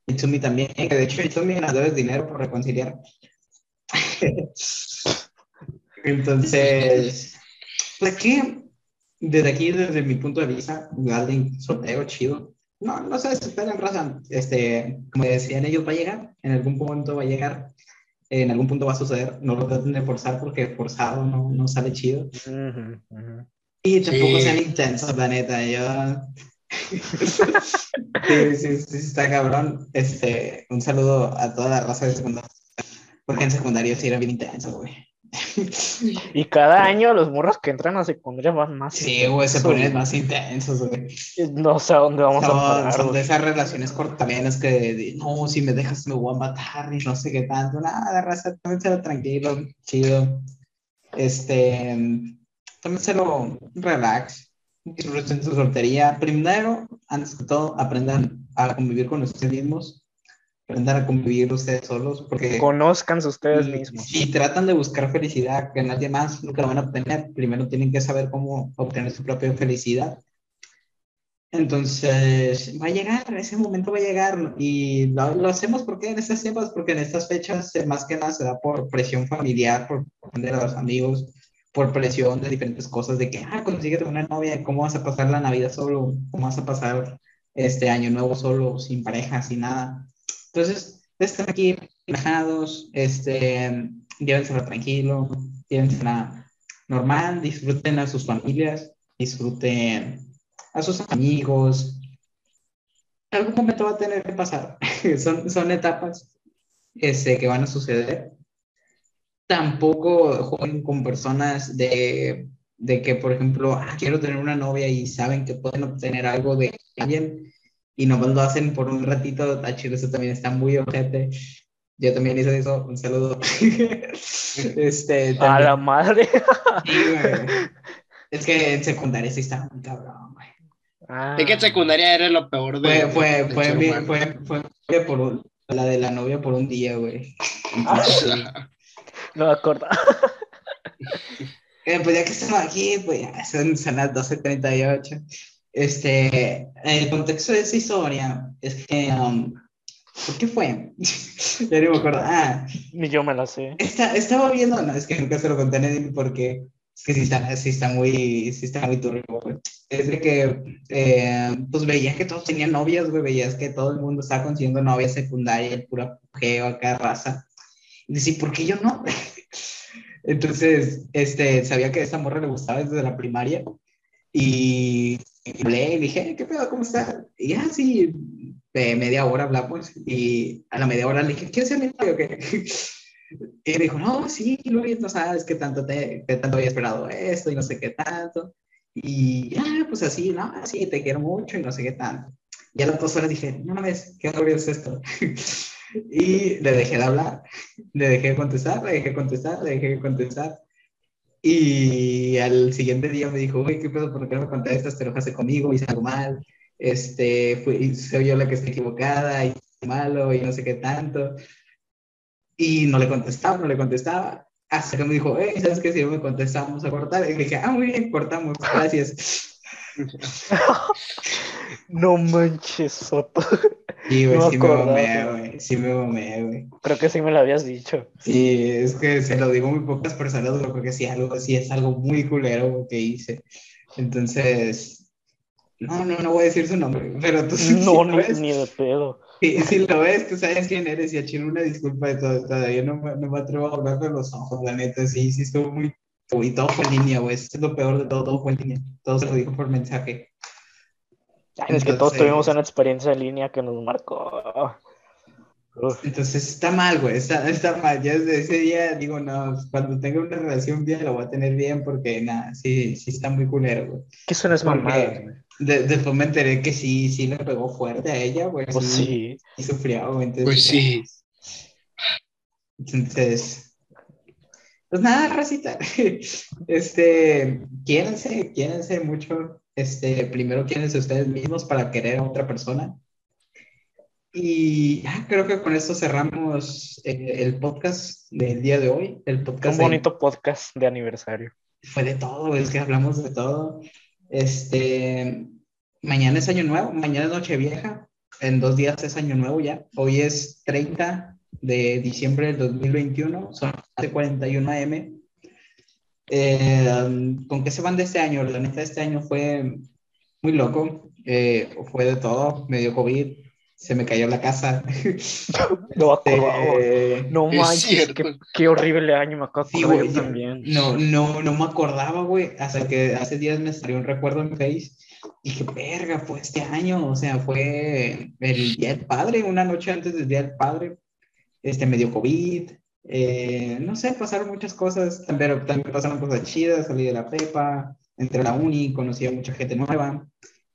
Itsumi también, que de hecho Itsumi nos debe dinero por reconciliar. Entonces, pues aquí, desde aquí, desde mi punto de vista, alguien soltero, chido, no, no se desesperen, raza, este, como decían ellos, va a llegar, en algún punto va a llegar, en algún punto va a suceder, no lo traten de forzar porque forzado no, no sale chido. Uh -huh, uh -huh. Y tampoco sí. sean intensos, la neta, yo... sí, sí, sí, está cabrón. Este, un saludo a toda la raza de secundaria. Porque en secundaria sí era bien intenso, güey. Y cada año los morros que entran a secundaria van más. Sí, güey, se ponen más intensos, güey. No sé a dónde vamos son, a parar. Son de esas relaciones cortavenas que, no, si me dejas me voy a matar y no sé qué tanto. Nada, raza, tómenselo tranquilo, chido. Este, tómenselo relax. Disfruten su soltería. Primero, antes que todo, aprendan a convivir con ustedes mismos aprendan a convivir ustedes solos, porque... Conozcanse ustedes mismos. Si tratan de buscar felicidad que nadie más nunca lo van a obtener, primero tienen que saber cómo obtener su propia felicidad. Entonces, va a llegar, ese momento va a llegar y lo, lo hacemos porque en estas tiempos, porque en estas fechas más que nada se da por presión familiar, por de los amigos, por presión de diferentes cosas, de que, ah, consíguete una novia, ¿cómo vas a pasar la Navidad solo? ¿Cómo vas a pasar este año nuevo solo, sin pareja, sin nada? Entonces, estén aquí relajados, este, llévensela tranquilo, llévensela normal, disfruten a sus familias, disfruten a sus amigos. Algún momento va a tener que pasar. son, son etapas este, que van a suceder. Tampoco jueguen con personas de, de que, por ejemplo, ah, quiero tener una novia y saben que pueden obtener algo de alguien y nomás lo hacen por un ratito, Tachir, eso también está muy ojete. Yo también hice eso, un saludo. este, A la madre. sí, es que en secundaria sí estaba muy cabrón, güey. Ah. Es que en secundaria era lo peor de. Fue, fue, fue, fue, fue, fue, por un, la de la novia por un día, güey. Ah, no me acuerdo. eh, pues ya que estamos aquí, pues son, son las 12.38. Este, el contexto de esa historia es que, um, ¿por qué fue? ya no me acuerdo. Ah, ni yo me la sé. Está, estaba viendo, no, es que nunca se lo conté a nadie porque es que sí está, sí está muy, sí está muy turbio, güey. Es de que, eh, pues veías que todos tenían novias, güey, veías que todo el mundo estaba consiguiendo novia secundaria, el pura pujeo acá, raza. Y decía, ¿por qué yo no? Entonces, este, sabía que a esa morra le gustaba desde la primaria y hablé y dije, ¿qué pedo? ¿Cómo estás? Y ya, sí, de media hora hablamos y a la media hora le dije, ¿quieres ser mi novio? Y dijo, no, sí, Luis, no sabes qué tanto, te, qué tanto había esperado esto y no sé qué tanto. Y ya, pues así, no, sí, te quiero mucho y no sé qué tanto. Y a las dos horas dije, no mames, ¿qué horrible es esto? y le dejé de hablar, le dejé de contestar, le dejé de contestar, le dejé de contestar. Y al siguiente día me dijo, uy, ¿qué pedo? ¿Por qué no me contaste? Te enojaste conmigo, hice algo mal. Este, fui, soy yo la que está equivocada y malo y no sé qué tanto. Y no le contestaba, no le contestaba. Hasta que me dijo, hey, ¿sabes qué? Si no me contestamos a cortar. Y dije, ah, muy bien, cortamos, gracias. no manches, Soto. Sí, güey, sí, me bomé, güey. Sí me bomé, güey. Creo que sí me lo habías dicho. Sí, es que se lo digo muy pocas personas, güey, porque sí, algo, sí es algo muy culero que hice. Entonces, no, no, no voy a decir su nombre, pero tú sí. No, ni, ni, de pedo. Sí, si lo ves, tú sabes quién eres y a Chino una disculpa de todo. Todavía no, no me atrevo a hablar de los ojos, la neta. Sí, sí, estuvo muy. Y todo fue en línea, güey. es lo peor de todo, todo fue en línea. Todo se lo dijo por mensaje es que todos tuvimos una experiencia en línea que nos marcó. Entonces está mal, güey, está, está, mal. Yo desde ese día digo, no, cuando tenga una relación bien lo voy a tener bien porque nada, sí, sí está muy culero, güey. Que eso no es mamada. después me enteré que sí, sí le pegó fuerte a ella, güey. Pues sí. Y sufrió, güey. pues sí. Entonces, pues nada, racita. Este, quiérense, quiérense mucho este, primero quiénes ustedes mismos para querer a otra persona. Y creo que con esto cerramos eh, el podcast del día de hoy. El podcast Un bonito podcast de aniversario. Fue de todo, es que hablamos de todo. Este, mañana es año nuevo, mañana es noche vieja, en dos días es año nuevo ya. Hoy es 30 de diciembre del 2021, son 41 AM. Eh, ¿Con qué se van de este año? La neta, este año fue muy loco. Eh, fue de todo. Me dio COVID. Se me cayó la casa. no eh, no manches, qué, horrible año me acabo de también. No, no, no me acordaba, güey. Hasta que hace días me salió un recuerdo en Face. Y qué verga, fue este año. O sea, fue el Día del Padre, una noche antes del Día del Padre. Este, me dio COVID. Eh, no sé, pasaron muchas cosas, pero también pasaron cosas chidas, salí de la prepa, entré a la uni, conocí a mucha gente nueva.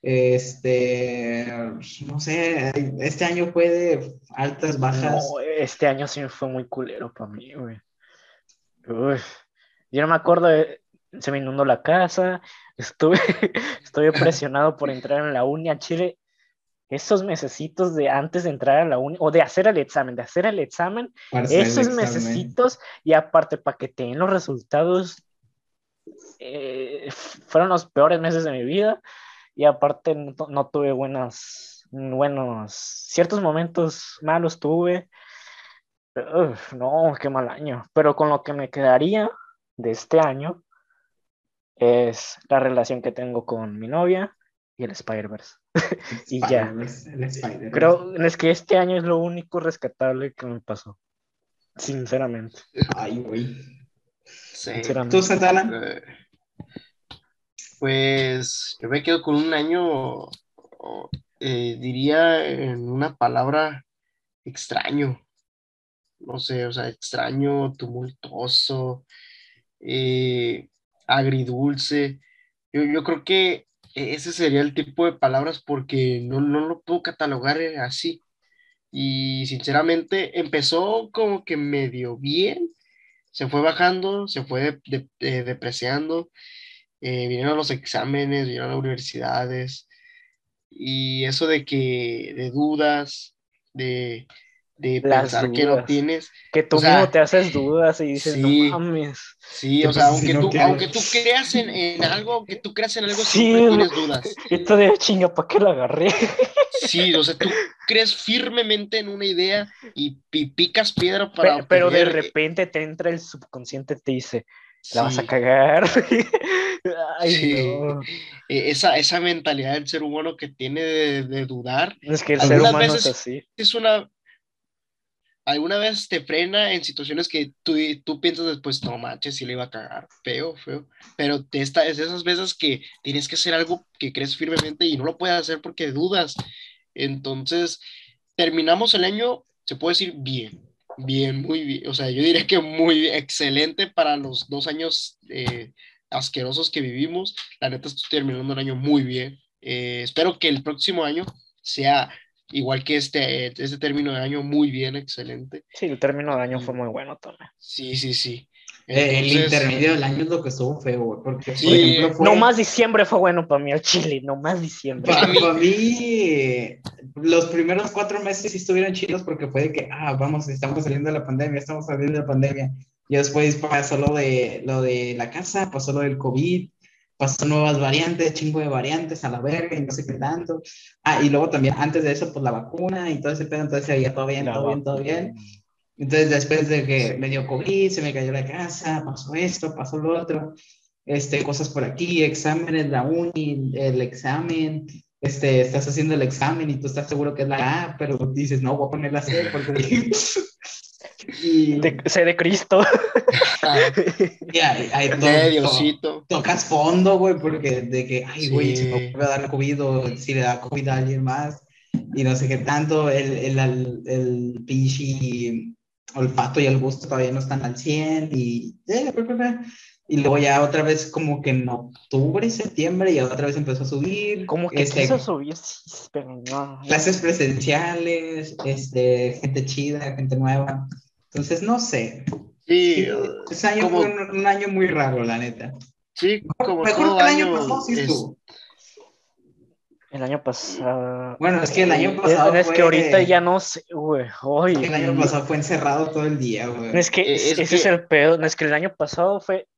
Este, no sé, este año fue de altas, bajas. No, este año sí fue muy culero para mí, güey. yo no me acuerdo, se me inundó la casa, estuve, estuve presionado por entrar en la uni a Chile esos mesecitos de antes de entrar a la uni, o de hacer el examen, de hacer el examen, esos mesecitos, y aparte para que tengan los resultados, eh, fueron los peores meses de mi vida, y aparte no, tuve buenas, buenos, ciertos momentos malos tuve, no, qué mal año, pero con lo que me quedaría de este año es la relación que tengo con mi novia, y el Spider-Verse. y ya. Creo es que este año es lo único rescatable que me pasó. Sinceramente. Ay, güey. Sí. ¿Tú, Santana? Eh, pues yo me quedo con un año, eh, diría en una palabra, extraño. No sé, o sea, extraño, tumultuoso, eh, agridulce. Yo, yo creo que ese sería el tipo de palabras porque no, no lo puedo catalogar eh, así. Y sinceramente empezó como que medio bien, se fue bajando, se fue depreciando, eh, vinieron los exámenes, vinieron las universidades, y eso de que, de dudas, de, de pensar que no tienes. Que tú mismo te haces dudas y dices, no mames. Sí, o sea, aunque, tú, aunque tú creas en, en, algo, aunque tú creas en algo, sí, siempre tienes dudas. Esto de chinga, ¿para qué lo agarré? Sí, o sea, tú crees firmemente en una idea y, picas piedra para. Pero, de repente te entra el subconsciente y te dice, la vas a cagar. Ay, sí. E, esa, esa mentalidad del ser humano que tiene de, de dudar. Es que el ser humano es así. Es una alguna vez te frena en situaciones que tú, tú piensas después, no manches, si le iba a cagar, feo, feo, pero te esta, es esas veces que tienes que hacer algo que crees firmemente y no lo puedes hacer porque dudas. Entonces, terminamos el año, se puede decir bien, bien, muy bien, o sea, yo diría que muy excelente para los dos años eh, asquerosos que vivimos. La neta, estoy terminando el año muy bien. Eh, espero que el próximo año sea igual que este, este término de año, muy bien, excelente. Sí, el término de año fue muy bueno también. Sí, sí, sí. Eh, el intermedio del año es lo que estuvo feo, Porque, No más diciembre fue bueno para mí, el Chile. No más diciembre. Para, mí, los primeros cuatro meses sí estuvieron chidos porque fue de que, ah, vamos, estamos saliendo de la pandemia, estamos saliendo de la pandemia. Y después pasó lo de, lo de la casa, pasó lo del COVID, pasó nuevas variantes, chingo de variantes a la verga y no sé qué tanto. Ah, y luego también antes de eso, pues la vacuna y todo ese pedo, entonces se todo bien, todo bien, todo bien. Entonces, después de que me dio COVID, se me cayó la casa, pasó esto, pasó lo otro, este, cosas por aquí, exámenes, la uni, el examen, este, estás haciendo el examen y tú estás seguro que es la A, pero dices, no, voy a poner la C porque... y... De, C de Cristo. ya, hay todo, tocas fondo, güey, porque de que, ay, güey, si me puede dar COVID o si le da COVID a alguien más y no sé qué tanto, el, el, el, el pinche olfato y el gusto todavía no están al 100 y, y luego ya otra vez como que en octubre, septiembre ya otra vez empezó a subir. Como que este, a subir, pero no. Clases presenciales, este, gente chida, gente nueva. Entonces, no sé. Sí, ese año fue un, año muy raro, la neta. Sí, como mejor todo año, año el año pasado. Bueno, es que el año pasado. Es, que ahorita ya no sé, güey. El año pasado fue encerrado todo el día, güey. es que eh, ese es el pedo. No, es que el año pasado fue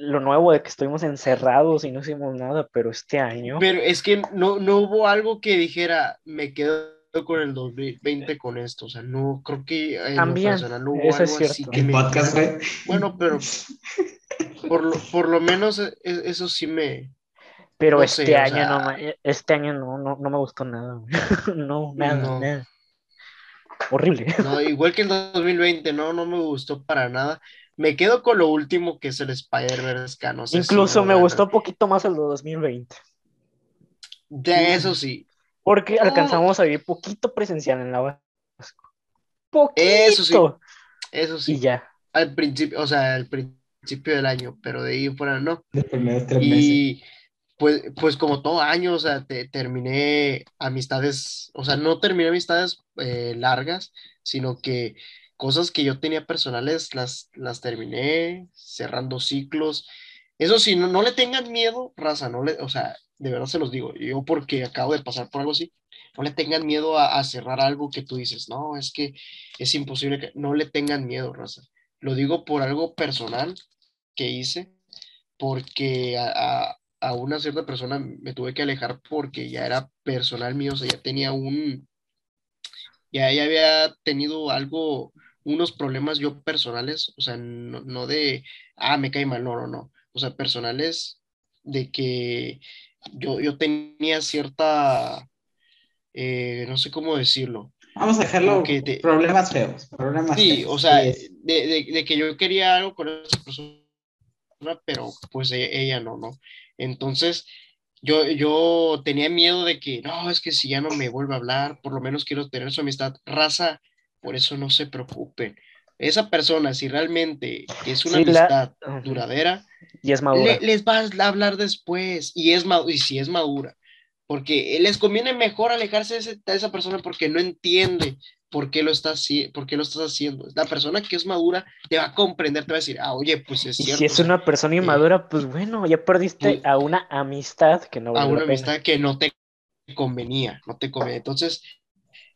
lo nuevo de que estuvimos encerrados y no hicimos nada, pero este año. Pero es que no, no hubo algo que dijera, me quedo con el 2020 con esto. O sea, no creo que. También. no hubo eso es cierto. el podcast, güey. Bueno, pero. por, lo, por lo menos e, e, eso sí me pero este, año no, este año no, no, no me gustó nada. no, nada, nada. Horrible. No, igual que el 2020, no, no me gustó para nada. Me quedo con lo último que es el Spider-Verse, no Incluso me gustó un poquito más el de 2020. De eso sí. Porque alcanzamos a vivir poquito presencial en la Vasco. Poquito. Eso sí. Eso sí. Y ya. Al principio, o sea, al principio del año, pero de ahí fuera no. De primeros tres meses pues, pues como todo año, o sea, te, terminé amistades, o sea, no terminé amistades eh, largas, sino que cosas que yo tenía personales las, las terminé cerrando ciclos. Eso sí, no, no le tengan miedo, raza, no le, o sea, de verdad se los digo, yo porque acabo de pasar por algo así, no le tengan miedo a, a cerrar algo que tú dices, no, es que es imposible que, no le tengan miedo, raza. Lo digo por algo personal que hice, porque a, a una cierta persona me tuve que alejar porque ya era personal mío, o sea, ya tenía un, ya, ya había tenido algo, unos problemas yo personales, o sea, no, de, ah, me cae mal, no, no, no, o sea, personales de que yo, yo tenía cierta, eh, no sé cómo decirlo. Vamos a dejarlo, que problemas feos, problemas Sí, o sea, de, de, de, que yo quería algo con esa persona, pero pues e, ella no, ¿no? Entonces, yo, yo tenía miedo de que, no, es que si ya no me vuelve a hablar, por lo menos quiero tener su amistad. Raza, por eso no se preocupen. Esa persona, si realmente es una amistad duradera, y es madura. les va a hablar después, y, es y si es madura, porque les conviene mejor alejarse de, de esa persona porque no entiende ¿por qué lo estás, por qué lo estás haciendo? La persona que es madura te va a comprender, te va a decir, ah, oye, pues es cierto. Y si es una persona inmadura, pues bueno, ya perdiste pues a una amistad que no A una amistad que no te convenía, no te convenía. Entonces,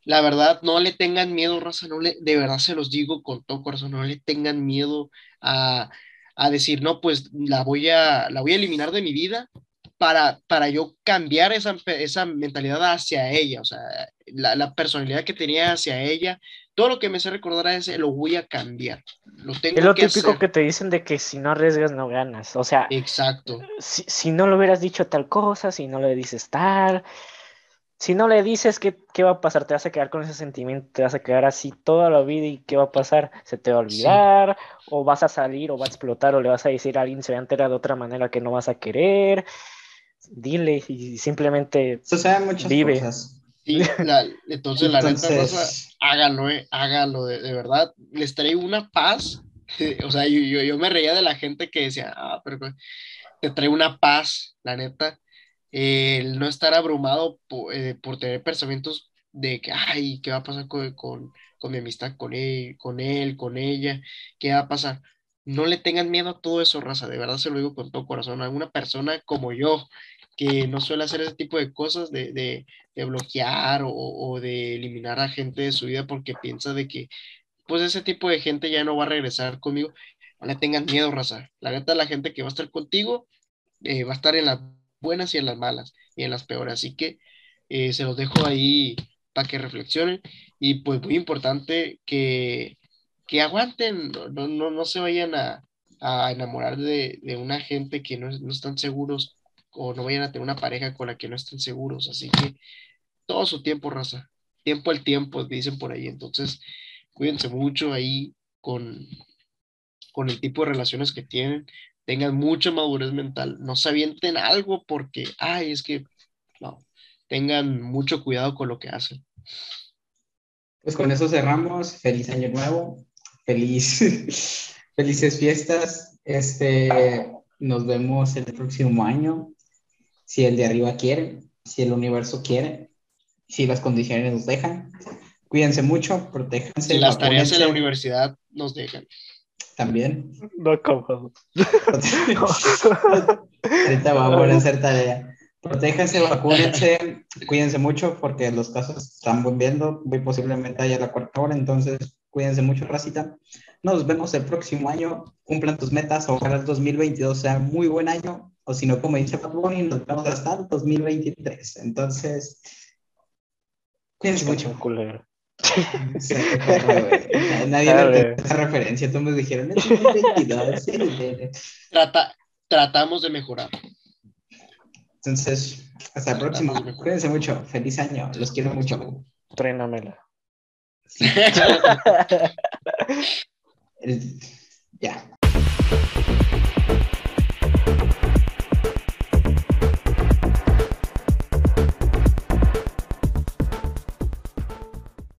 la verdad, no le tengan miedo, raza, no le, de verdad se los digo con todo corazón, no le tengan miedo a, a decir, no, pues la voy a, la voy a eliminar de mi vida para, para yo cambiar esa, esa mentalidad hacia ella, o sea, la, la, personalidad que tenía hacia ella, todo lo que me hace recordar a ese lo voy a cambiar. Lo tengo es lo típico que te dicen de que si no arriesgas no ganas, o sea, exacto. Si, si no le hubieras dicho tal cosa, si no le dices tal, si no le dices qué, qué, va a pasar, te vas a quedar con ese sentimiento, te vas a quedar así toda la vida y qué va a pasar, se te va a olvidar, o vas a salir o va a explotar o le vas a decir a alguien se va a enterar de otra manera que no vas a querer dile y simplemente muchas vive. Cosas. entonces, la neta, hágalo, eh, hágalo, de, verdad. Les traigo una paz. o sea, yo, yo, me reía de la gente que decía, ah, pero te traigo una paz, la neta. El no estar abrumado por, eh, por, tener pensamientos de que, ay, ¿qué va a pasar con, con, con mi amistad con él, con él, con ella? ¿Qué va a pasar? no le tengan miedo a todo eso, raza, de verdad se lo digo con todo corazón. A una persona como yo, que no suele hacer ese tipo de cosas, de, de, de bloquear o, de eliminar a gente de su vida porque piensa de que, pues ese tipo de gente ya no va a regresar conmigo. No le tengan miedo, raza. La neta, la gente que va a estar contigo eh, va a estar en las buenas y en las malas y en las peores. Así que eh, se los dejo ahí para que reflexionen. Y pues muy importante que que aguanten, no, no, no se vayan a, a enamorar de, de, una gente que no, no, están seguros o no vayan a tener una pareja con la que no estén seguros. Así que todo su tiempo, raza. Tiempo al tiempo, dicen por ahí. Entonces, cuídense mucho ahí con, con el tipo de relaciones que tienen. Tengan mucha madurez mental. No se avienten algo porque, ay, es que, no. Tengan mucho cuidado con lo que hacen. Pues con eso cerramos. Feliz año nuevo feliz, felices fiestas. Este, nos vemos el próximo año, si el de arriba quiere, si el universo quiere, si las condiciones nos dejan. Cuídense mucho, protéjanse. Si las tareas en la universidad nos dejan. También. No, como. Ahorita vamos a hacer tarea. Protéjanse, vacúnense, cuídense mucho porque los casos están volviendo, muy posiblemente haya la cuarta hora, entonces Cuídense mucho, racita. Nos vemos el próximo año. Cumplan tus metas. Ojalá el 2022 sea muy buen año. O si no, como dice Pat Bunny, nos vemos hasta el 2023. Entonces, cuídense mucho. Nadie le esa referencia. Todos me dijeron, el 2022. Trata, tratamos de mejorar. Entonces, hasta el próximo. Cuídense mucho. Feliz año. Los quiero mucho. Trénamela. ya.